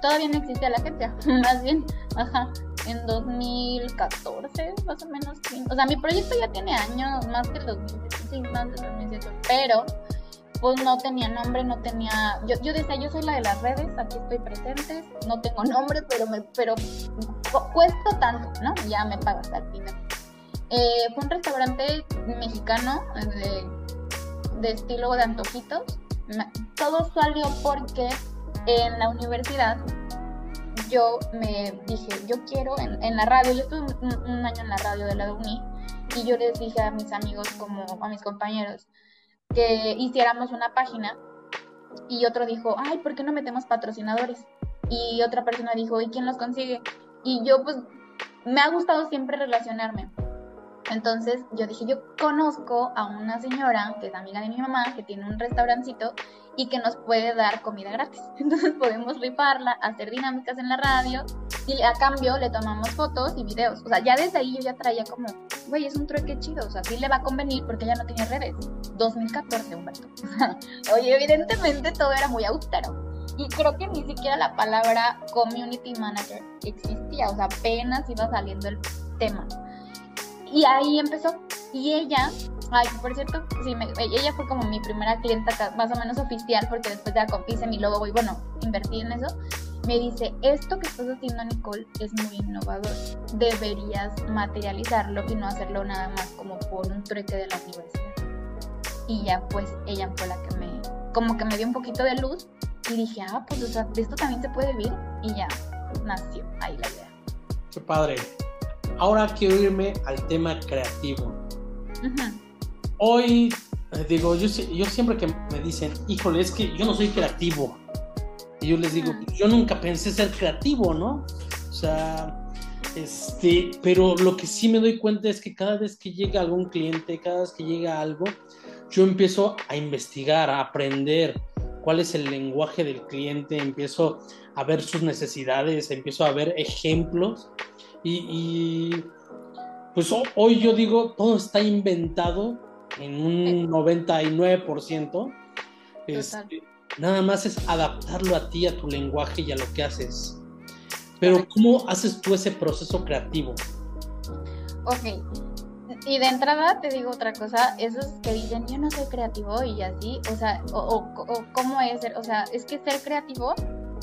todavía no existe la agencia, *laughs* más bien, ajá, en 2014, más o menos. O sea, mi proyecto ya tiene años, más que el 2017, más de 2018, pero pues no tenía nombre, no tenía, yo, yo decía, yo soy la de las redes, aquí estoy presente, no tengo nombre, pero me, pero cuesta tanto, ¿no? Ya me pagas al final. Eh, fue un restaurante mexicano de, de estilo de antojitos. Todo salió porque en la universidad yo me dije, yo quiero en, la radio, yo estuve un, año en la radio de la UNI y yo les dije a mis amigos como a mis compañeros que hiciéramos una página y otro dijo, ay, ¿por qué no metemos patrocinadores? Y otra persona dijo, ¿y quién los consigue? Y yo pues me ha gustado siempre relacionarme. Entonces yo dije, yo conozco a una señora que es amiga de mi mamá, que tiene un restaurancito y que nos puede dar comida gratis. *laughs* Entonces podemos rifarla, hacer dinámicas en la radio y a cambio le tomamos fotos y videos. O sea, ya desde ahí yo ya traía como, güey, es un trueque chido. O sea, sí le va a convenir porque ella no tiene redes. 2014, Humberto. *laughs* Oye, evidentemente todo era muy austero. Y creo que ni siquiera la palabra community manager existía. O sea, apenas iba saliendo el tema. Y ahí empezó. Y ella, ay, por cierto, sí, ella fue como mi primera clienta más o menos oficial, porque después ya hice mi logo y bueno, invertí en eso. Me dice, esto que estás haciendo, Nicole, es muy innovador. Deberías materializarlo y no hacerlo nada más como por un trueque de la universidad. Y ya pues ella fue la que me, como que me dio un poquito de luz y dije, ah, pues o sea, de esto también se puede vivir y ya nació ahí la idea. Qué padre. Ahora quiero irme al tema creativo. Hoy, eh, digo, yo, yo siempre que me dicen, híjole, es que yo no soy creativo. Y yo les digo, yo nunca pensé ser creativo, ¿no? O sea, este, pero lo que sí me doy cuenta es que cada vez que llega algún cliente, cada vez que llega algo, yo empiezo a investigar, a aprender cuál es el lenguaje del cliente, empiezo a ver sus necesidades, empiezo a ver ejemplos y, pues hoy yo digo, todo está inventado en un 99%. Este, nada más es adaptarlo a ti, a tu lenguaje y a lo que haces. Pero ¿cómo haces tú ese proceso creativo? Ok, y de entrada te digo otra cosa, esos que dicen yo no soy creativo y así, o sea, o, o cómo es ser, o sea, es que ser creativo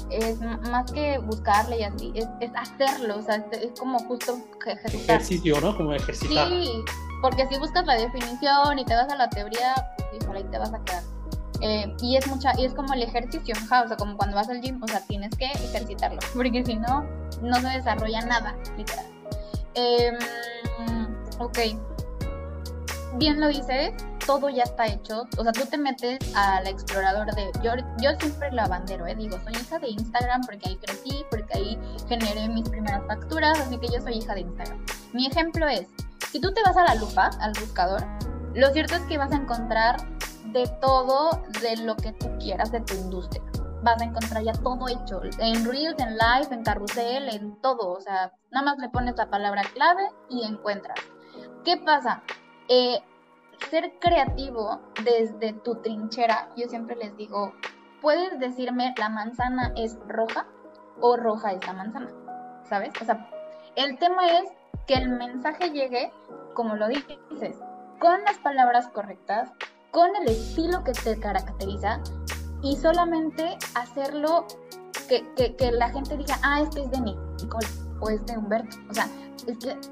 es más que buscarle y así, es, hacerlo, o sea, es, como justo ejercitar. Ejercicio, ¿no? Como ejercitar. Sí, porque si buscas la definición y te vas a la teoría, pues ahí te vas a quedar. Eh, y es mucha, y es como el ejercicio, o sea, como cuando vas al gym, o sea, tienes que ejercitarlo, porque si no, no se desarrolla nada, literal. Eh, ok, bien lo dices, todo ya está hecho. O sea, tú te metes a la exploradora de. Yo, yo siempre la bandero, ¿eh? Digo, soy hija de Instagram porque ahí crecí, porque ahí generé mis primeras facturas, así que yo soy hija de Instagram. Mi ejemplo es: si tú te vas a la lupa, al buscador, lo cierto es que vas a encontrar de todo de lo que tú quieras de tu industria. Vas a encontrar ya todo hecho, en Reels, en Live, en Carrusel, en todo. O sea, nada más le pones la palabra clave y encuentras. ¿Qué pasa? Eh, ser creativo desde tu trinchera, yo siempre les digo, puedes decirme la manzana es roja o roja es la manzana, ¿sabes? O sea, el tema es que el mensaje llegue, como lo dices, con las palabras correctas, con el estilo que te caracteriza y solamente hacerlo que, la gente diga, ah, este es de Nicole o es de Humberto. O sea,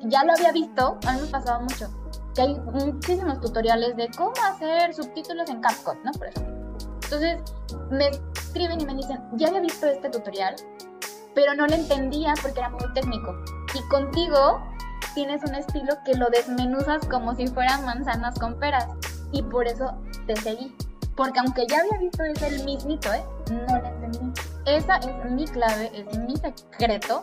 ya lo había visto, a mí me pasaba mucho que hay muchísimos tutoriales de cómo hacer subtítulos en CapCut, ¿no? Por ejemplo. Entonces me escriben y me dicen, ya había visto este tutorial, pero no lo entendía porque era muy técnico. Y contigo tienes un estilo que lo desmenuzas como si fueran manzanas con peras. Y por eso te seguí. Porque aunque ya había visto ese el mismito, ¿eh? No lo entendí. Esa es mi clave, es mi secreto.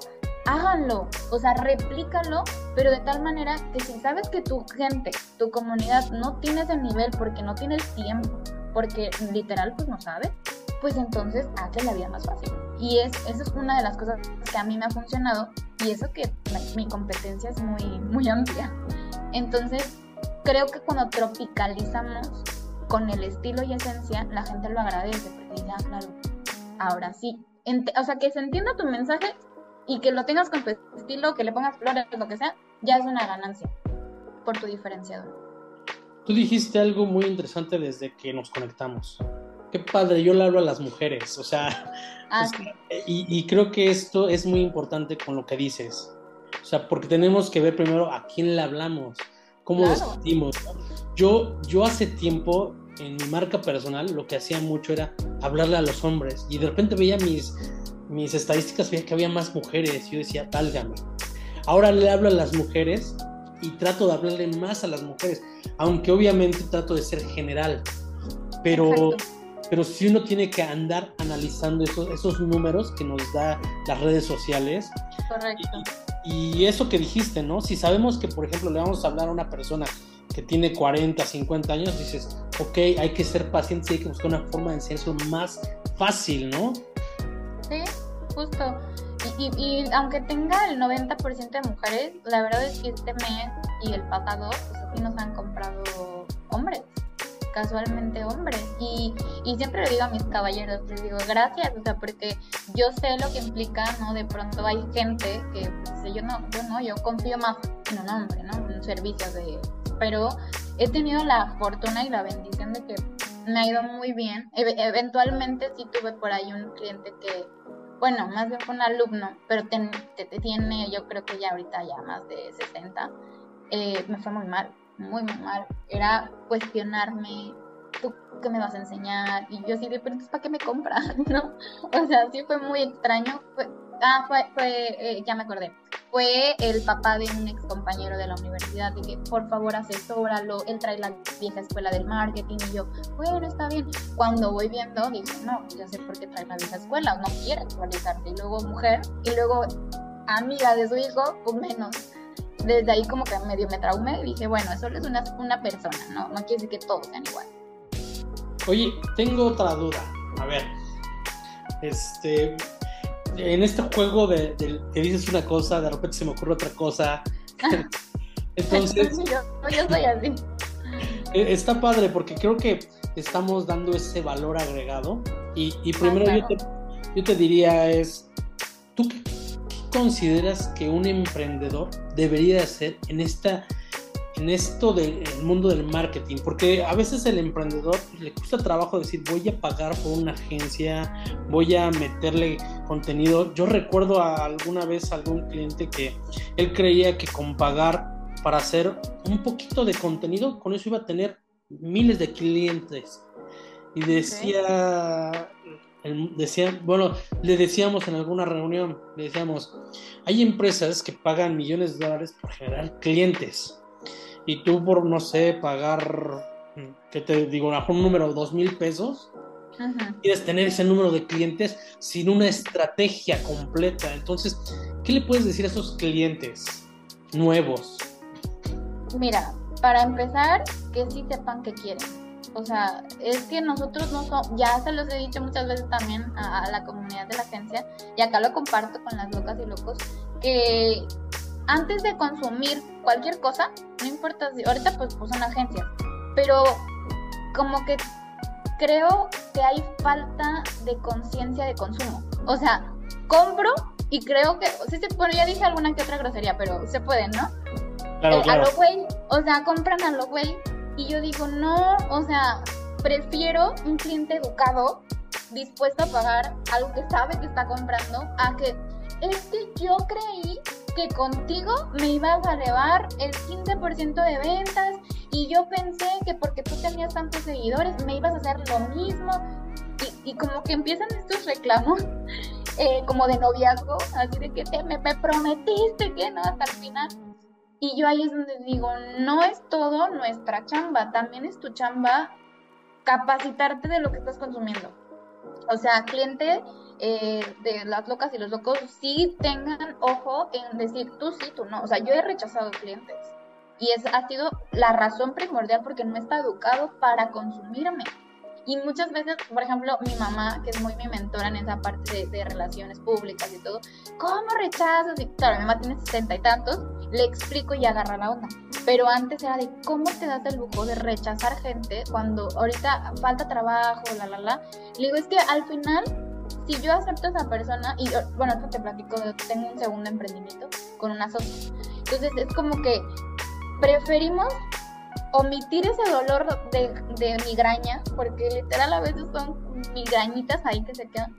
Háganlo, o sea, replícalo, pero de tal manera que si sabes que tu gente, tu comunidad no tiene ese nivel porque no tiene el tiempo, porque literal pues no sabe, pues entonces hace la vida más fácil. Y es, eso es una de las cosas que a mí me ha funcionado y eso que mi competencia es muy, muy amplia. Entonces, creo que cuando tropicalizamos con el estilo y esencia, la gente lo agradece porque dice, ah, claro, ahora sí. o sea, que se entienda tu mensaje y que lo tengas con tu estilo, que le pongas flores, lo que sea, ya es una ganancia por tu diferenciador. Tú dijiste algo muy interesante desde que nos conectamos. Qué padre, yo le hablo a las mujeres, o sea, ah, y, creo que esto es muy importante con lo que dices. O sea, porque tenemos que ver primero a quién le hablamos, cómo lo sentimos. Yo, yo hace tiempo, en mi marca personal, lo que hacía mucho era hablarle a los hombres, y de repente veía mis, mis estadísticas, veía que había más mujeres, yo decía, tálgame. Ahora le hablo a las mujeres y trato de hablarle más a las mujeres, aunque obviamente trato de ser general, pero, pero si uno tiene que andar analizando esos, esos números que nos da las redes sociales. Correcto. Y, eso que dijiste, ¿no? Si sabemos que, por ejemplo, le vamos a hablar a una persona que tiene 40, 50 años, dices, ok, hay que ser pacientes y hay que buscar una forma de enseñarlo más fácil, ¿no? Sí, justo. Y, aunque tenga el 90% de mujeres, la verdad es que este mes y el pasado, pues aquí nos han comprado hombres, casualmente hombres. Y, y siempre le digo a mis caballeros, les digo gracias, o sea, porque yo sé lo que implica, ¿no? De pronto hay gente que, pues, yo no, yo no, yo confío más en un hombre, ¿no? En servicios de... Pero he tenido la fortuna y la bendición de que me ha ido muy bien. eventualmente sí tuve por ahí un cliente que bueno, más bien fue un alumno, pero tiene, yo creo que ya ahorita ya más de 60, eh, me fue muy mal, muy, muy mal. Era cuestionarme, ¿tú qué me vas a enseñar? Y yo así de, pero ¿para qué me compras? *laughs* ¿No? O sea, sí fue muy extraño. ah, fue, fue eh, ya me acordé fue el papá de un ex compañero de la universidad. Dije, por favor, asesóralo. Él trae la vieja escuela del marketing. Y yo, bueno, está bien. Cuando voy viendo, dije, no, ya sé por qué trae la vieja escuela. No quiere actualizarse. Y luego mujer. Y luego amiga de su hijo, pues menos. Desde ahí como que medio me traumé y dije, bueno, eso es una, una persona, ¿no? No quiere decir que todos sean igual. Oye, tengo otra duda. A ver, este, en este juego de, que dices una cosa, de repente se me ocurre otra cosa. *laughs* Entonces. *laughs* yo, soy así. E, está padre porque creo que estamos dando ese valor agregado. Y, primero yo, te, yo te diría es, ¿tú qué consideras que un emprendedor debería hacer en esta en esto del mundo del marketing, porque a veces el emprendedor pues, le cuesta trabajo decir voy a pagar por una agencia, voy a meterle contenido. Yo recuerdo a alguna vez a algún cliente que él creía que con pagar para hacer un poquito de contenido, con eso iba a tener miles de clientes. Y decía, decía, bueno, le decíamos en alguna reunión, le decíamos, hay empresas que pagan millones de dólares por generar clientes y tú por, no sé, pagar, ¿qué te digo? Un número, dos mil pesos, quieres tener ese número de clientes sin una estrategia completa. Entonces, ¿qué le puedes decir a esos clientes nuevos? Mira, para empezar, que sí sepan que quieren. O sea, es que nosotros no somos, ya se los he dicho muchas veces también a, a, la comunidad de la agencia, y acá lo comparto con las locas y locos, que antes de consumir cualquier cosa, no importa si ahorita pues, pues son agencias, pero como que creo que hay falta de conciencia de consumo. O sea, compro y creo que, sí se bueno, ya dije alguna que otra grosería, pero se puede, ¿no? Claro, eh, A lo güey, o sea, compran a lo güey y yo digo, no, o sea, prefiero un cliente educado, dispuesto a pagar algo que sabe que está comprando, a que es que yo creí que contigo me ibas a llevar el 15% de ventas y yo pensé que porque tú tenías tantos seguidores me ibas a hacer lo mismo. y como que empiezan estos reclamos *laughs* eh, como de noviazgo, así de que te, me prometiste que no hasta el final. Y yo ahí es donde digo, no es todo nuestra chamba, también es tu chamba capacitarte de lo que estás consumiendo. O sea, cliente eh, de las locas y los locos sí tengan ojo en decir tú sí, tú no. O sea, yo he rechazado clientes y es, ha sido la razón primordial porque no está educado para consumirme. Y muchas veces, por ejemplo, mi mamá, que es muy mi mentora en esa parte de, relaciones públicas y todo, ¿cómo rechazas? Y claro, mi mamá tiene sesenta y tantos, le explico y agarra la onda. Pero antes era de cómo te das el lujo de rechazar gente cuando ahorita falta trabajo, la, la, la. Le digo, es que al final, si yo acepto a esa persona, y bueno, esto te platico, tengo un segundo emprendimiento con una socia. Entonces es como que preferimos omitir ese dolor de, de, migraña, porque literal a veces son migrañitas ahí que se quedan,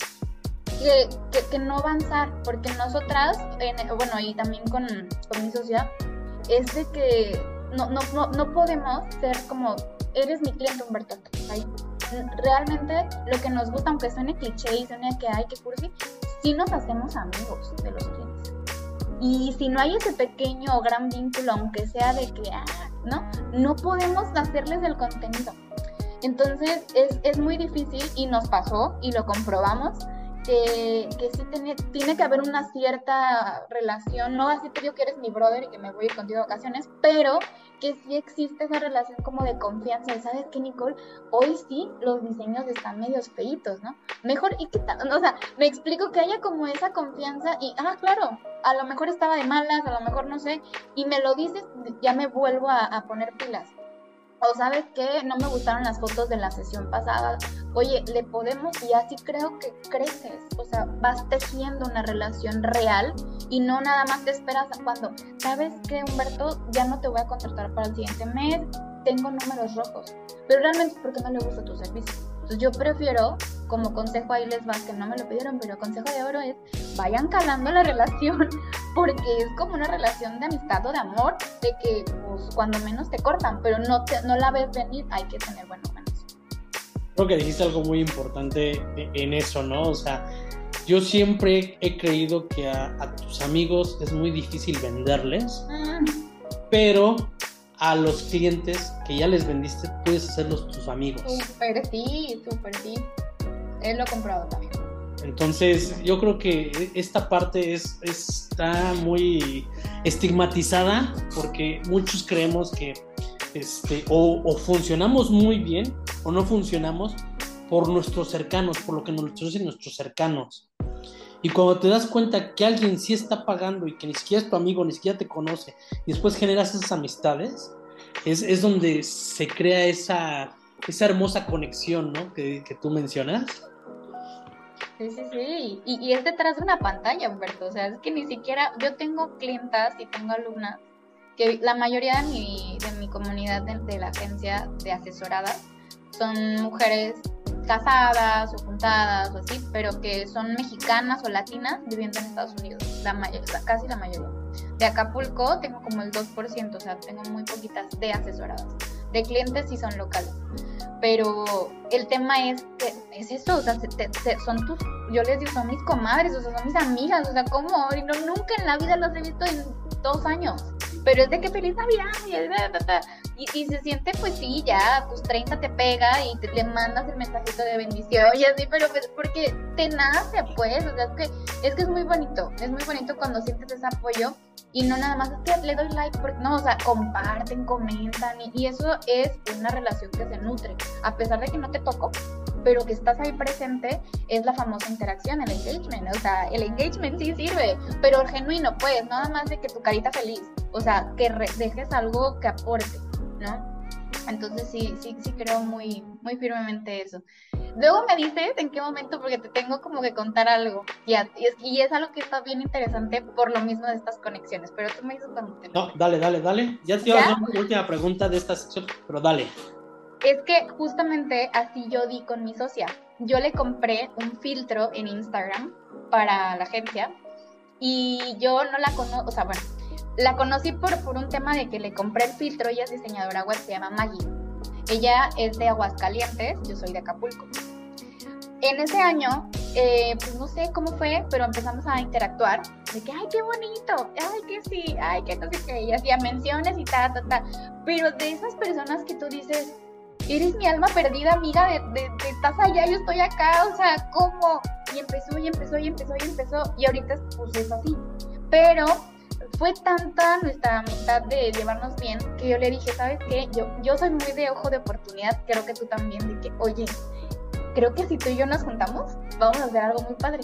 que, que, no avanzar, porque nosotras, bueno, y también con, con, mi sociedad, es de que no, no, no, no podemos ser como, eres mi cliente Humberto, ahí. Realmente lo que nos gusta, aunque suene cliché y suene que hay que cursi, sí nos hacemos amigos de los clientes. Y si no hay ese pequeño o gran vínculo, aunque sea de que, ah, ¿no? No podemos hacerles el contenido. Entonces es, es muy difícil y nos pasó y lo comprobamos que, que sí tiene, tiene, que haber una cierta relación, no así te digo que eres mi brother y que me voy a ir contigo a vacaciones, pero que sí existe esa relación como de confianza, ¿sabes qué, Nicole? Hoy sí los diseños están medios feitos, ¿no? Mejor, ¿y qué tal? O sea, me explico que haya como esa confianza y, ah, claro, a lo mejor estaba de malas, a lo mejor no sé, y me lo dices, ya me vuelvo a, a poner pilas o sabes qué, no me gustaron las fotos de la sesión pasada, oye, le podemos y así creo que creces, o sea, vas tejiendo una relación real y no nada más te esperas cuando, sabes qué, Humberto, ya no te voy a contratar para el siguiente mes, tengo números rojos, pero realmente porque no le gusta tu servicio. Entonces yo prefiero, como consejo ahí les va, que no me lo pidieron, pero el consejo de oro es, vayan calando la *laughs* relación, porque es como una relación de amistad o de amor, de que pues cuando menos te cortan, pero no, te, no la ves venir, hay que tener bueno menos. Creo que dijiste algo muy importante en eso, ¿no? O sea, yo siempre he creído que a, tus amigos es muy difícil venderles, mm. pero a los clientes que ya les vendiste, puedes hacerlos tus amigos. Súper sí, súper sí. Él lo comprado también. Entonces, yo creo que esta parte es, está muy estigmatizada porque muchos creemos que este, o, funcionamos muy bien o no funcionamos por nuestros cercanos, por lo que nos dicen nuestros cercanos. Y cuando te das cuenta que alguien sí está pagando y que ni siquiera es tu amigo, ni siquiera te conoce, y después generas esas amistades, es, donde se crea esa, hermosa conexión, ¿no? Que tú mencionas. Sí, sí, sí. Y, y, es detrás de una pantalla, Humberto. O sea, es que ni siquiera. Yo tengo clientas y tengo alumnas que la mayoría de mi, de mi comunidad de, de la agencia de asesoradas son mujeres casadas o juntadas o así, pero que son mexicanas o latinas viviendo en Estados Unidos, la casi la mayoría. De Acapulco tengo como el 2%, o sea, tengo muy poquitas de asesoradas. De clientes sí son locales. Pero el tema es es eso, o sea, son tus, yo les digo, son mis comadres, o sea, son mis amigas, o sea, ¿cómo? Y no, nunca en la vida las he visto en dos años pero es de que feliz Navidad y, y, se siente pues sí, ya tus 30 te pega y te, le mandas el mensajito de bendición y así, pero pues porque te nace pues, o sea, es que, es que es muy bonito, es muy bonito cuando sientes ese apoyo y no nada más es que le doy like, porque no, o sea, comparten, comentan y, y eso es una relación que se nutre, a pesar de que no te toco, pero que estás ahí presente es la famosa interacción, el engagement. O sea, el engagement sí sirve, pero genuino, pues, nada más de que tu carita feliz. O sea, que dejes algo que aporte, ¿no? Entonces sí, sí, sí creo muy, muy firmemente eso. Luego me dices en qué momento, porque te tengo como que contar algo. Y, es, y es algo que está bien interesante por lo mismo de estas conexiones. Pero tú me dices cuando te... No, dale, dale, dale. Ya te iba a hacer una última pregunta de esta sección, pero dale. Es que justamente así yo di con mi socia. Yo le compré un filtro en Instagram para la agencia y yo no la conozco, o sea, bueno, la conocí por, por un tema de que le compré el filtro, ella es diseñadora web, se llama Maggie. Ella es de Aguascalientes, yo soy de Acapulco. en ese año, eh, pues no sé cómo fue, pero empezamos a interactuar. De que, ay, qué bonito, ay, que sí, ay, que no sé qué. Y hacía menciones y tal, tal, tal. Pero de esas personas que tú dices, eres mi alma perdida, amiga, de, de, de, estás allá, yo estoy acá, o sea, ¿cómo? Y empezó, y empezó, y empezó, y empezó. Y ahorita, pues es así. Pero fue tanta nuestra amistad de llevarnos bien que yo le dije, ¿sabes qué? Yo, yo soy muy de ojo de oportunidad, creo que tú también, de que, oye, creo que si tú y yo nos juntamos, vamos a hacer algo muy padre.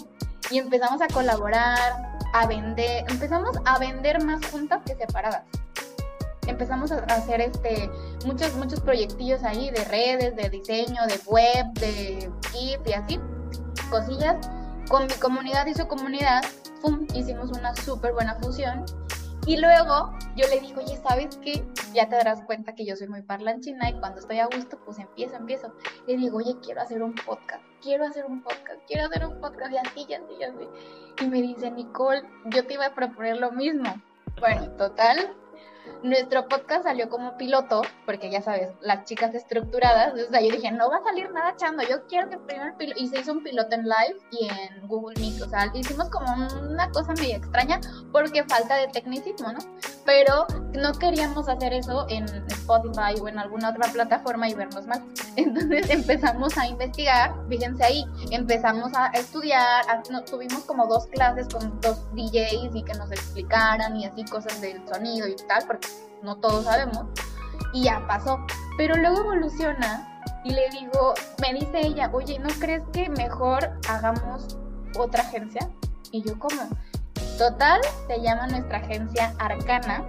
Y empezamos a colaborar, a vender, empezamos a vender más juntas que separadas. Empezamos a hacer este muchos, muchos proyectillos ahí de redes, de diseño, de web, de GIF y así, cosillas. Con mi comunidad y su comunidad, ¡pum! hicimos una súper buena fusión y luego yo le digo, oye, ¿sabes qué? Ya te darás cuenta que yo soy muy parlanchina y cuando estoy a gusto, pues empiezo, empiezo. Le digo, oye, quiero hacer un podcast, quiero hacer un podcast, quiero hacer un podcast y así, y así, y así. Y me dice, Nicole, yo te iba a proponer lo mismo. Bueno, total, nuestro podcast salió como piloto, porque ya sabes, las chicas estructuradas, o sea, yo dije, no va a salir nada chando, yo quiero que primero piloto, y se hizo un piloto en live y en Google Meet, o sea, hicimos como una cosa medio extraña porque falta de tecnicismo, ¿no? Pero no queríamos hacer eso en Spotify o en alguna otra plataforma y vernos mal. *laughs* Entonces empezamos a investigar, fíjense ahí, empezamos a estudiar, tuvimos como dos clases con dos DJs y que nos explicaran y así cosas del sonido y tal, porque no todos sabemos, y ya pasó. Pero luego evoluciona y le digo, me dice ella, oye, ¿no crees que mejor hagamos otra agencia? Y yo como, total, se llama nuestra agencia Arcana,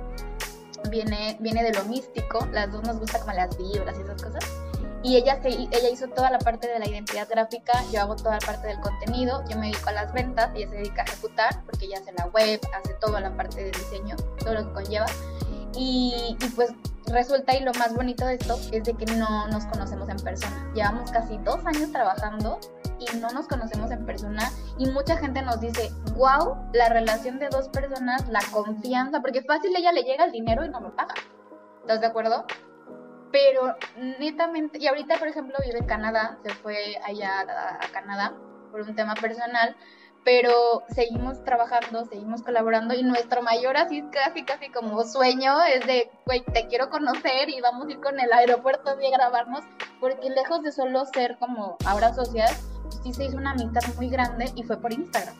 viene, viene de lo místico, las dos nos gusta como las vibras y esas cosas. Y ella, se, ella hizo toda la parte de la identidad gráfica, yo hago toda la parte del contenido, yo me dedico a las ventas, ella se dedica a ejecutar, porque ella hace la web, hace toda la parte de diseño, todo lo que conlleva. Y, pues resulta y lo más bonito de esto es de que no nos conocemos en persona. Llevamos casi dos años trabajando y no nos conocemos en persona y mucha gente nos dice, wow, la relación de dos personas, la confianza, porque fácil ella le llega el dinero y no lo paga. ¿Estás de acuerdo? Pero netamente, y ahorita por ejemplo vive en Canadá, se fue allá a, a Canadá por un tema personal, pero seguimos trabajando, seguimos colaborando y nuestro mayor así casi casi como sueño es de, güey, te quiero conocer y vamos a ir con el aeropuerto a grabarnos, porque lejos de solo ser como ahora social, pues sí se hizo una amistad muy grande y fue por Instagram.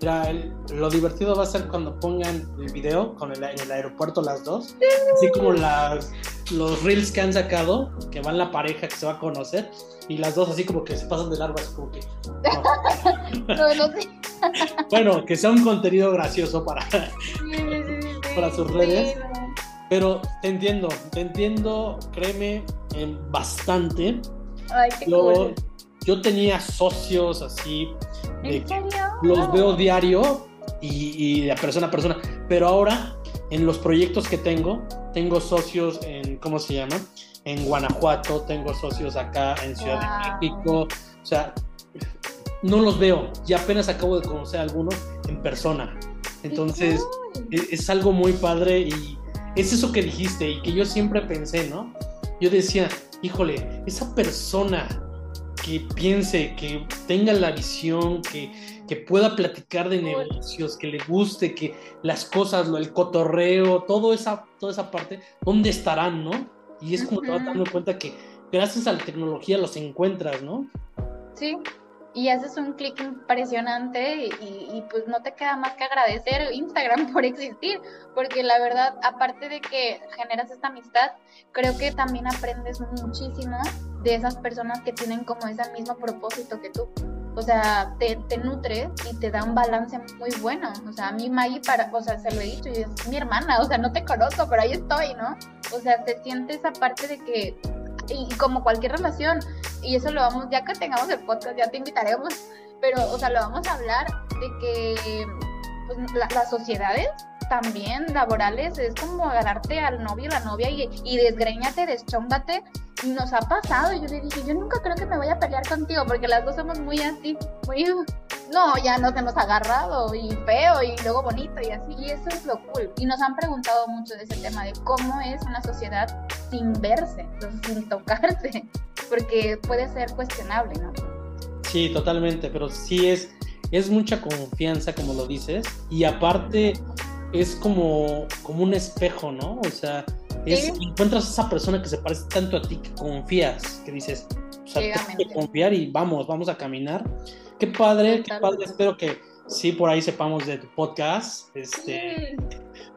Mira, lo divertido va a ser cuando pongan el video con el, en el aeropuerto las dos, así como las, los reels que han sacado, que van la pareja que se va a conocer, y las dos así como que se pasan de largo, así como que... *laughs* *laughs* bueno, que sea un contenido gracioso para, para sus redes. Pero te entiendo, te entiendo, créeme, bastante. Ay, qué yo, yo tenía socios así, de los veo diario y, y de persona a persona, pero ahora en los proyectos que tengo, tengo socios en, ¿cómo se llama? en Guanajuato, tengo socios acá en Ciudad de México, o sea, no los veo. Y apenas acabo de conocer a algunos en persona. Entonces, e-, es, algo muy padre y es eso que dijiste y que yo siempre pensé, ¿no? Yo decía, híjole, esa persona que piense, que tenga la visión, que, que pueda platicar de negocios, que le guste, que las cosas, el cotorreo, todo esa, toda esa parte, ¿dónde estarán, no? Y es como te vas dando cuenta que gracias a la tecnología los encuentras, ¿no? Sí, y haces un clic impresionante y, pues no te queda más que agradecer Instagram por existir, porque la verdad, aparte de que generas esta amistad, creo que también aprendes muchísimo de esas personas que tienen como ese mismo propósito que tú. O sea, te, te nutres y te da un balance muy bueno. O sea, a mí Maggie, para, o sea, se lo he dicho, y es mi hermana, o sea, no te conozco, pero ahí estoy, ¿no? O sea, se siente esa parte de que, y como cualquier relación, y eso lo vamos, ya que tengamos el podcast, ya te invitaremos, pero, o sea, lo vamos a hablar de que pues, las sociedades también laborales es como agarrarte al novio, la novia y, y desgreñate, deschóngate. Y nos ha pasado. Y yo le dije, yo nunca creo que me voy a pelear contigo porque las dos somos muy así, muy. No, ya nos hemos agarrado y feo y luego bonito y así. Y eso es lo cool. Y nos han preguntado mucho de ese tema de cómo es una sociedad sin verse, sin tocarse. *laughs* porque puede ser cuestionable, ¿no? Sí, totalmente, pero sí es, es mucha confianza, como lo dices, y aparte es como, como un espejo, ¿no? O sea, es, encuentras a esa persona que se parece tanto a ti que confías, que dices, o sea, tienes que confiar y vamos, vamos a caminar. Qué padre, qué padre, espero que sí por ahí sepamos de tu podcast, este,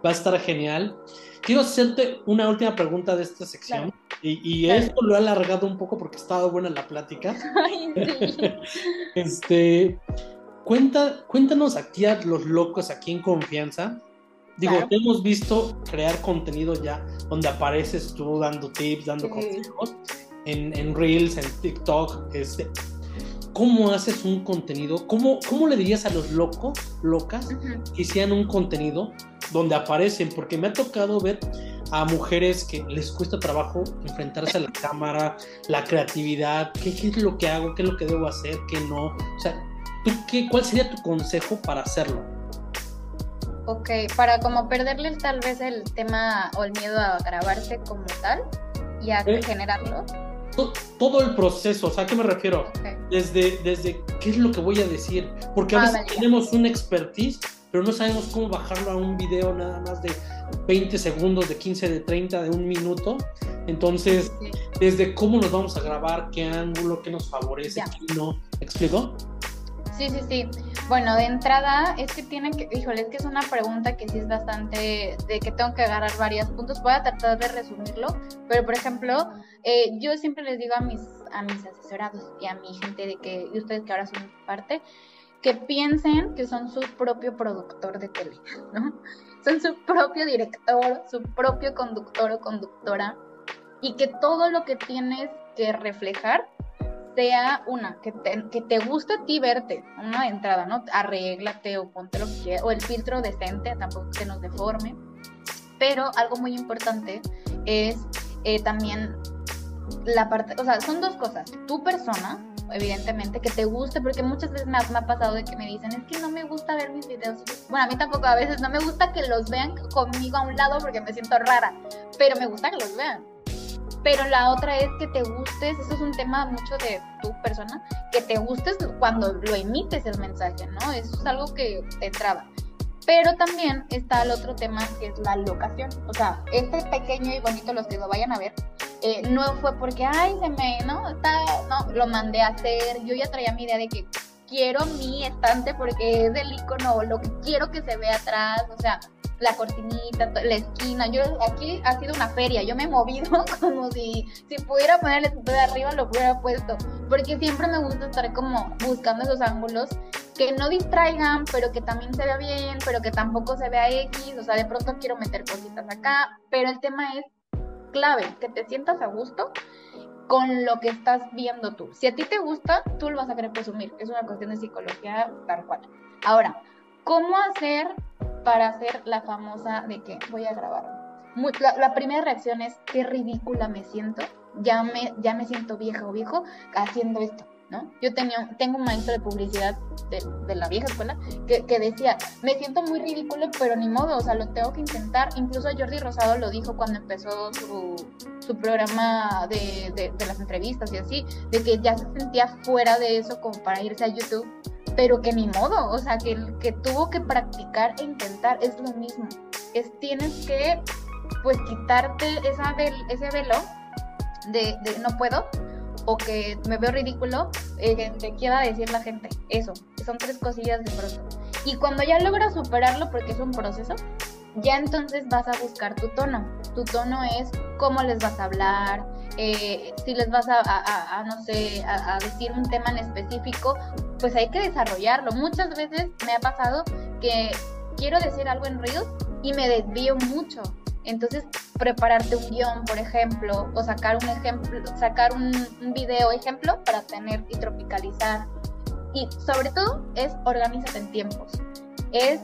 va a estar genial. Quiero hacerte una última pregunta de esta sección. Y, esto lo he alargado un poco porque estaba buena la plática. Ay, sí. *laughs* este, cuenta, cuéntanos aquí a los locos, aquí en confianza. Digo, te hemos visto crear contenido ya donde apareces tú dando tips, dando consejos en, en, Reels, en TikTok. Este, ¿Cómo haces un contenido? ¿Cómo, ¿Cómo le dirías a los locos, locas, que hicieran un contenido donde aparecen? Porque me ha tocado ver a mujeres que les cuesta trabajo enfrentarse a la cámara, la creatividad, qué, es lo que hago, qué es lo que debo hacer, qué no. O sea, ¿tú qué, ¿cuál sería tu consejo para hacerlo? Ok, para como perderle tal vez el tema o el miedo a grabarse como tal y a eh, generarlo. Todo el proceso, o sea, ¿a qué me refiero? Desde, desde qué es lo que voy a decir, porque a ah, veces tenemos un expertise, pero no sabemos cómo bajarlo a un video nada más de 20 segundos, de 15, de 30, de un minuto. Entonces, desde cómo nos vamos a grabar, qué ángulo, qué nos favorece, qué no. ¿Me explico? Sí, sí, sí. Bueno, de entrada es que tienen que, híjole, es que es una pregunta que sí es bastante, de que tengo que agarrar varios puntos. Voy a tratar de resumirlo, pero por ejemplo, eh, yo siempre les digo a mis, a mis asesorados y a mi gente de que, y ustedes que ahora son parte, que piensen que son su propio productor de tele, ¿no? Son su propio director, su propio conductor o conductora, y que todo lo que tienes que reflejar sea una, que te, que te guste a ti verte, una entrada, ¿no? Arréglate o ponte lo que quieras, o el filtro decente, tampoco que nos deforme. Pero algo muy importante es eh, también la parte, o sea, son dos cosas. Tu persona, evidentemente, que te guste, porque muchas veces me ha, pasado de que me dicen, es que no me gusta ver mis videos. Bueno, a mí tampoco a veces no me gusta que los vean conmigo a un lado porque me siento rara, pero me gusta que los vean. Pero la otra es que te gustes, eso es un tema mucho de tu persona, que te gustes cuando lo emites el mensaje, ¿no? Eso es algo que te traba. Pero también está el otro tema que es la locación. O sea, este pequeño y bonito, los que lo vayan a ver, eh, no fue porque, ay, se me, ¿no? Está, no, lo mandé a hacer. Yo ya traía mi idea de que quiero mi estante porque es del icono, lo que quiero que se vea atrás, o sea, la cortinita, la esquina. Yo aquí ha sido una feria, yo me he movido *laughs* como si, si pudiera poner el de arriba lo hubiera puesto, porque siempre me gusta estar como buscando esos ángulos que no distraigan, pero que también se vea bien, pero que tampoco se vea X, o sea, de pronto quiero meter cositas acá, pero el tema es clave, que te sientas a gusto con lo que estás viendo tú. Si a ti te gusta, tú lo vas a querer presumir. Es una cuestión de psicología tal cual. Ahora, ¿cómo hacer para hacer la famosa de que voy a grabar? La, la, primera reacción es qué ridícula me siento. Ya me, ya me siento vieja o viejo haciendo esto. ¿no? Yo tenía, tengo un maestro de publicidad de, la vieja escuela que, decía, me siento muy ridículo, pero ni modo, o sea, lo tengo que intentar. Incluso Jordi Rosado lo dijo cuando empezó su, programa de, de, las entrevistas y así, de que ya se sentía fuera de eso como para irse a YouTube, pero que ni modo, o sea, que, que tuvo que practicar e intentar, es lo mismo. Es, tienes que, pues, quitarte esa ese velo de, no puedo o que me veo ridículo, eh, te quiera decir la gente. Eso, son tres cosillas de pronto. Y cuando ya logras superarlo, porque es un proceso, ya entonces vas a buscar tu tono. Tu tono es cómo les vas a hablar, eh, si les vas a, no sé, a, decir un tema en específico, pues hay que desarrollarlo. Muchas veces me ha pasado que quiero decir algo en Reels y me desvío mucho. Entonces, prepararte un guion, por ejemplo, o sacar un ejemplo, sacar un, video ejemplo para tener y tropicalizar. Y sobre todo es organízate en tiempos. Es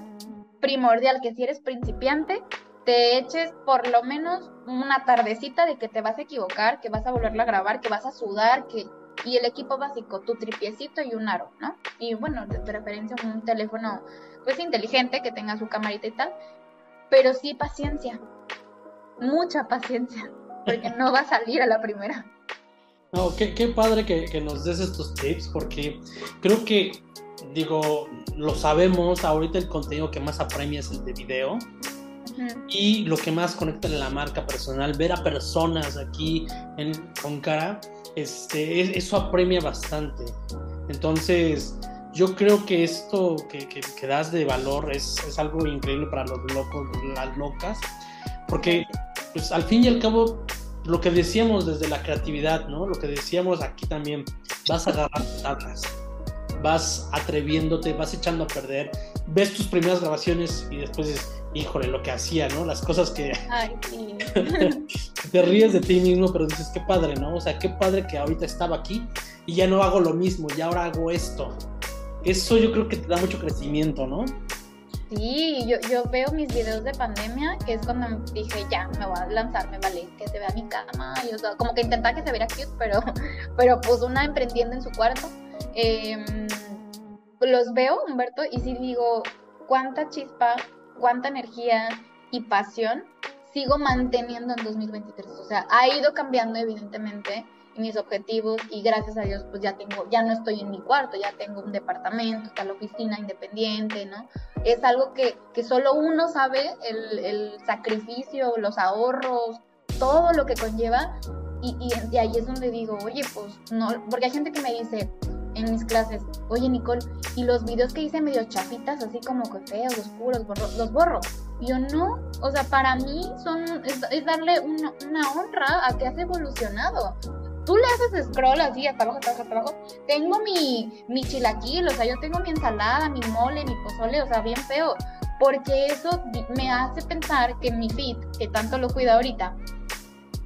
primordial que si eres principiante, te eches por lo menos una tardecita de que te vas a equivocar, que vas a volverla a grabar, que vas a sudar, que y el equipo básico, tu tripiecito y un aro, ¿no? Y bueno, de preferencia un teléfono pues inteligente que tenga su camarita y tal, pero sí paciencia, mucha paciencia, porque no va a salir a la primera. No, qué, padre que, que, nos des estos tips, porque creo que, digo, lo sabemos, ahorita el contenido que más apremia es el de video. Y lo que más conecta en la marca personal, ver a personas aquí en, con cara, este, eso apremia bastante. Entonces, yo creo que esto que, que, que das de valor es, es, algo increíble para los locos, las locas, porque pues, al fin y al cabo, lo que decíamos desde la creatividad, ¿no? Lo que decíamos aquí también, vas a agarrar *laughs* tablas, vas atreviéndote, vas echando a perder, ves tus primeras grabaciones y después dices, híjole, lo que hacía, ¿no? Las cosas que... Ay, sí. *laughs* te ríes de ti mismo, pero dices, qué padre, ¿no? O sea, qué padre que ahorita estaba aquí y ya no hago lo mismo, y ahora hago esto. Eso yo creo que te da mucho crecimiento, ¿no? Sí, yo, yo veo mis videos de pandemia, que es cuando dije, ya, me voy a lanzar, me vale, que se vea mi cama, y, o sea, como que intentaba que se viera cute, pero, *laughs* pero pues una emprendiendo en su cuarto. Eh, los veo, Humberto, y sí digo, cuánta chispa, cuánta energía y pasión sigo manteniendo en 2023. O sea, ha ido cambiando evidentemente mis objetivos y gracias a Dios pues ya tengo, ya no estoy en mi cuarto, ya tengo un departamento, la oficina independiente, ¿no? Es algo que, que solo uno sabe el, el, sacrificio, los ahorros, todo lo que conlleva y, y, y, ahí es donde digo, oye, pues no, porque hay gente que me dice en mis clases, oye Nicole, y los videos que hice medio chapitas, así como que feos, oscuros, borro, los borro. Y yo no, o sea, para mí son, es, es darle una, una honra a que has evolucionado tú le haces scroll así hasta abajo, hasta abajo, hasta abajo. Tengo mi, mi chilaquil, o sea, yo tengo mi ensalada, mi mole, mi pozole, o sea, bien feo. Porque eso me hace pensar que mi feed, que tanto lo cuido ahorita,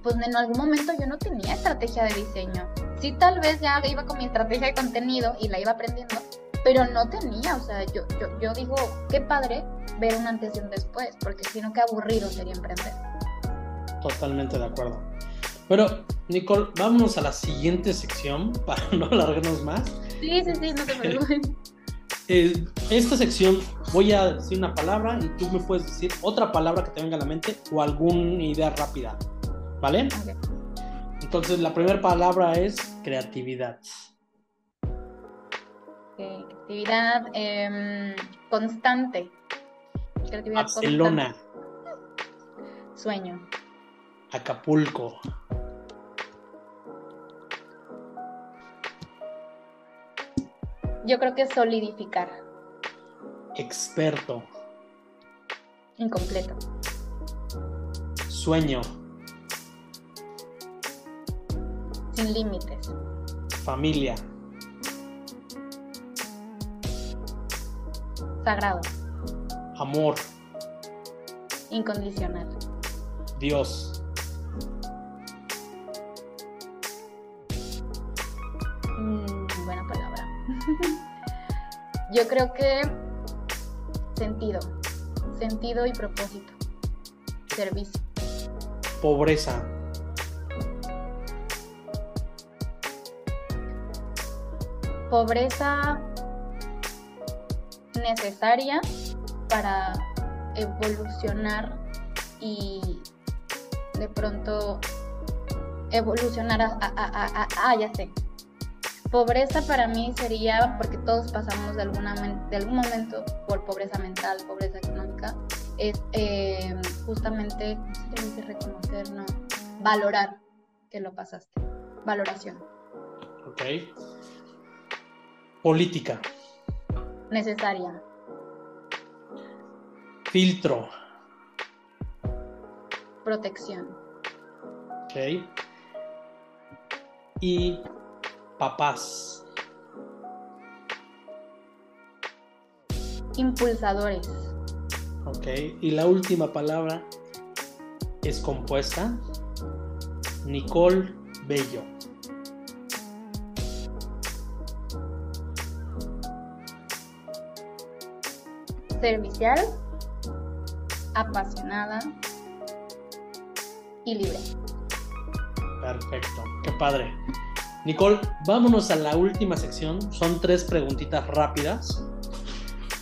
pues en algún momento yo no tenía estrategia de diseño. Sí, tal vez ya iba con mi estrategia de contenido y la iba aprendiendo, pero no tenía, o sea, yo, yo, yo digo, qué padre ver un antes y un después, porque si no, qué aburrido sería emprender. Totalmente de acuerdo. Pero, Nicole, vámonos a la siguiente sección *laughs* para no alargarnos más. Sí, sí, sí, no te *laughs* preocupes. Eh, esta sección voy a decir una palabra y tú me puedes decir otra palabra que te venga a la mente o alguna idea rápida. ¿Vale? Okay. Entonces, la primera palabra es creatividad. Okay. Creatividad eh, constante. Creatividad Barcelona. Constante. Sueño. Acapulco. Yo creo que solidificar. Experto. Incompleto. Sueño. Sin límites. Familia. Sagrado. Amor. Incondicional. Dios. Mm, buena palabra. *laughs* Yo creo que sentido, sentido y propósito, servicio. Pobreza. Pobreza necesaria para evolucionar y de pronto evolucionar a, a, a, a, ah, ya sé. Pobreza para mí sería, porque todos pasamos de, alguna, de algún momento por pobreza mental, pobreza económica, es eh, justamente, sé si reconocer, no, valorar que lo pasaste. Valoración. Ok. Política. Necesaria. Filtro. Protección. Ok. Y papás. Impulsadores. Ok. Y la última palabra es compuesta. Nicole Bello. Servicial, apasionada y libre. Perfecto, qué padre. Nicole, vámonos a la última sección. Son tres preguntitas rápidas.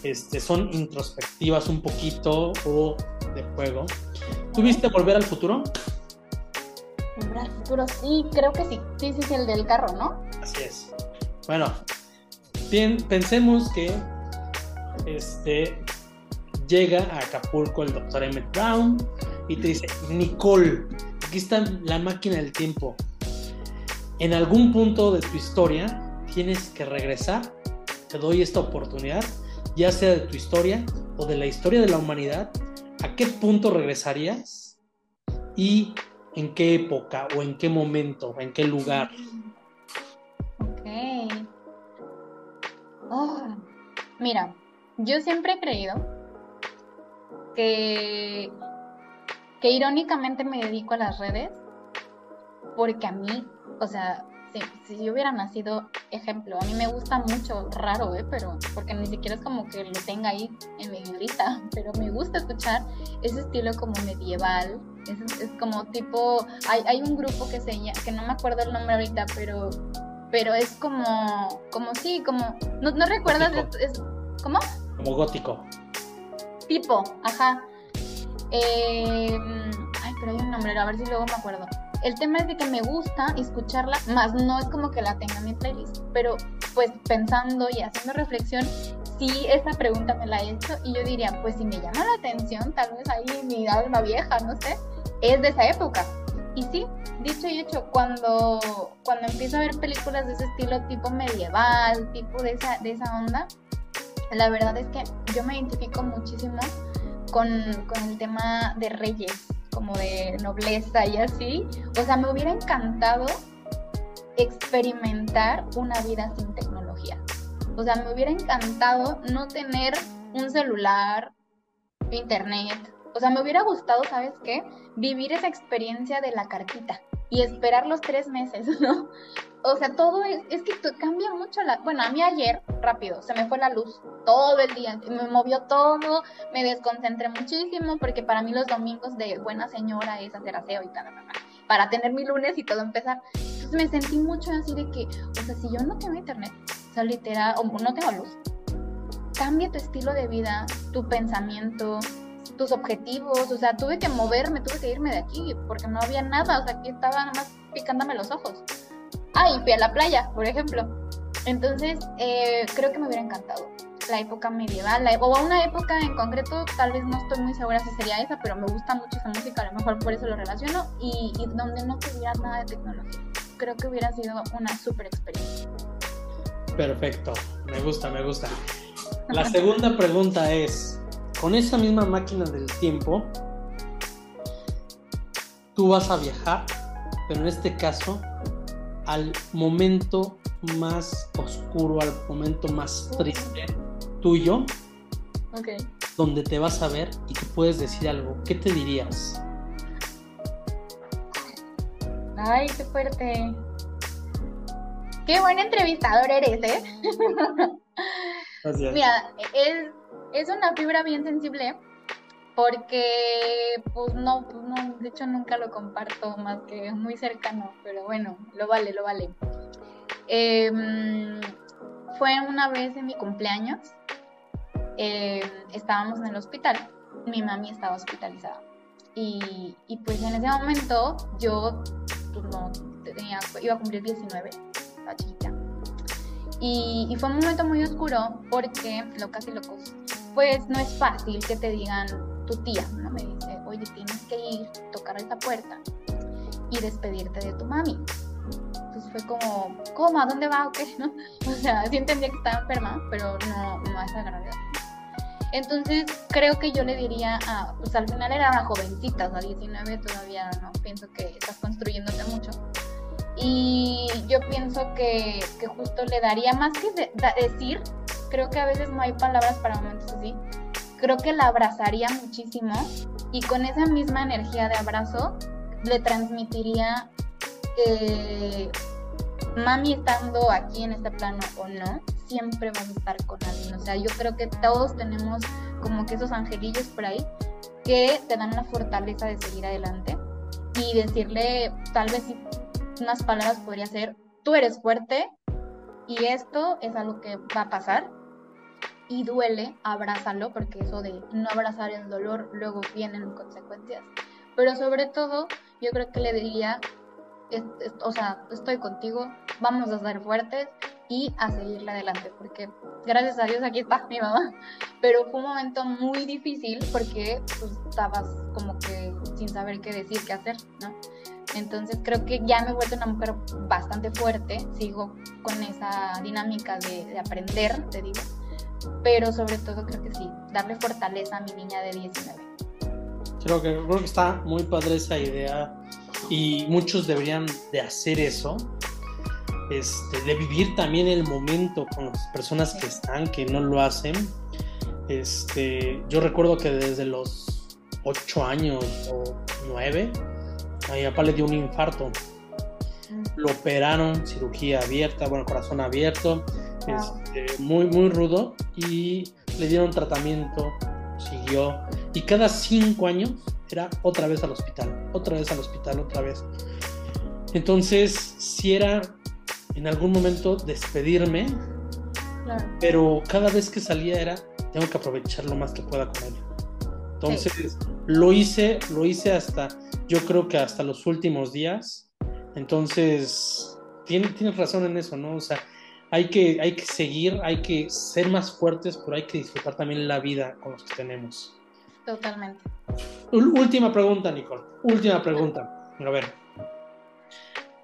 Este, son introspectivas un poquito o de juego. ¿Tuviste Volver al Futuro? Volver al futuro, sí, creo que sí. Sí, sí, sí, el del carro, ¿no? Así es. Bueno, bien, pensemos que este llega a Acapulco el doctor Emmett Brown y te dice, Nicole, aquí está la máquina del tiempo. En algún punto de tu historia tienes que regresar. Te doy esta oportunidad, ya sea de tu historia o de la historia de la humanidad. ¿A qué punto regresarías? ¿Y en qué época o en qué momento, en qué lugar? Ok. Oh, mira, yo siempre he creído que, que irónicamente me dedico a las redes porque a mí, o sea, si, si, yo hubiera nacido, ejemplo, a mí me gusta mucho, raro, ¿eh? Pero, porque ni siquiera es como que lo tenga ahí en mi ahorita, *laughs* pero me gusta escuchar ese estilo como medieval, es, es como tipo, hay, hay, un grupo que se que no me acuerdo el nombre ahorita, pero, pero es como, como sí, como, ¿no, no recuerdas? Es, es, ¿Cómo? Como gótico. Tipo, ajá. Eh, ay, pero hay un nombre, a ver si luego me acuerdo. El tema es de que me gusta escucharla, más no es como que la tenga en mi playlist, pero pues pensando y haciendo reflexión, sí esa pregunta me la he hecho y yo diría, pues si me llama la atención, tal vez ahí mi alma vieja, no sé, es de esa época. Y sí, dicho y hecho, cuando, cuando empiezo a ver películas de ese estilo tipo medieval, tipo de esa, de esa onda, la verdad es que yo me identifico muchísimo con, con el tema de reyes, como de nobleza y así. O sea, me hubiera encantado experimentar una vida sin tecnología. O sea, me hubiera encantado no tener un celular, internet. O sea, me hubiera gustado, ¿sabes qué? Vivir esa experiencia de la cartita y esperar los tres meses, *laughs* ¿no? O sea, todo es, es que cambia mucho la... Bueno, a mí ayer, rápido, se me fue la luz todo el día, me movió todo, me desconcentré muchísimo, porque para mí los domingos de buena señora es hacer aseo y tal, para tener mi lunes y todo empezar. Entonces me sentí mucho así de que, o sea, si yo no tengo internet, o sea, literal, o no tengo luz, cambia tu estilo de vida, tu pensamiento, tus objetivos, o sea, tuve que moverme, tuve que irme de aquí, porque no había nada, o sea, aquí estaba nada más picándome los ojos. Ah, y fui a la playa, por ejemplo. Entonces, eh, creo que me hubiera encantado la época medieval, la, o una época en concreto, tal vez no estoy muy segura si sería esa, pero me gusta mucho esa música, a lo mejor por eso lo relaciono, y, y donde no tuviera nada de tecnología. Creo que hubiera sido una super experiencia. Perfecto, me gusta, me gusta. *laughs* La segunda pregunta es, con esa misma máquina del tiempo, tú vas a viajar, pero en este caso al momento más oscuro, al momento más triste tuyo, okay. donde te vas a ver y te puedes decir algo. ¿Qué te dirías? Ay, qué fuerte. Qué buen entrevistador eres, ¿eh? Gracias. Mira, es, es una fibra bien sensible porque pues no, pues no, de hecho nunca lo comparto más que muy cercano, pero bueno, lo vale, lo vale. Eh, fue una vez en mi cumpleaños, eh, estábamos en el hospital, mi mami estaba hospitalizada y, y pues en ese momento yo pues, no tenía, iba a cumplir 19, estaba chiquita. Y, y, fue un momento muy oscuro porque, locas y locos, pues no es fácil que te digan tu tía, ¿no? Me dice, oye, tienes que ir, tocar esta puerta y despedirte de tu mami. Entonces fue como, ¿cómo? ¿A dónde va o qué? *laughs* ¿No? O sea, sí entendía que estaba enferma, pero no, no a esa gravedad. Entonces creo que yo le diría, a, pues al final era una jovencita, o sea, 19 todavía no, pienso que estás construyéndote mucho. Y yo pienso que, que justo le daría más que de decir, creo que a veces no hay palabras para momentos así, creo que la abrazaría muchísimo y con esa misma energía de abrazo le transmitiría que mami estando aquí en este plano o no, siempre vamos a estar con alguien. O sea, yo creo que todos tenemos como que esos angelillos por ahí que te dan la fortaleza de seguir adelante y decirle, tal vez unas palabras podría ser, tú eres fuerte y esto es algo que va a pasar y duele, abrázalo, porque eso de no abrazar el dolor luego vienen consecuencias. Pero sobre todo, yo creo que le diría o sea, estoy contigo, vamos a ser fuertes y a seguirle adelante, porque gracias a Dios aquí está mi mamá, pero fue un momento muy difícil porque pues, estabas como que sin saber qué decir, qué hacer, ¿no? Entonces creo que ya me he vuelto una mujer bastante fuerte, sigo con esa dinámica de, de aprender, te digo, pero sobre todo creo que sí, darle fortaleza a mi niña de 19. Creo que, creo que está muy padre esa idea y muchos deberían de hacer eso, este, de vivir también el momento con las personas que están, que no lo hacen. Este, yo recuerdo que desde los 8 años o 9, a mi papá le dio un infarto. Lo operaron, cirugía abierta, bueno, corazón abierto, este, muy, muy rudo, y le dieron tratamiento, siguió, y cada 5 años era otra vez al hospital, otra vez al hospital, otra vez. Entonces, si era en algún momento despedirme, pero cada vez que salía era, tengo que aprovechar lo más que pueda con él. Entonces, lo hice, lo hice hasta, yo creo que hasta los últimos días. Entonces, tienes, tienes razón en eso, ¿no? O sea, hay que, hay que seguir, hay que ser más fuertes, pero hay que disfrutar también la vida con los que tenemos. Totalmente. Última pregunta, Nicole. Última pregunta. A ver.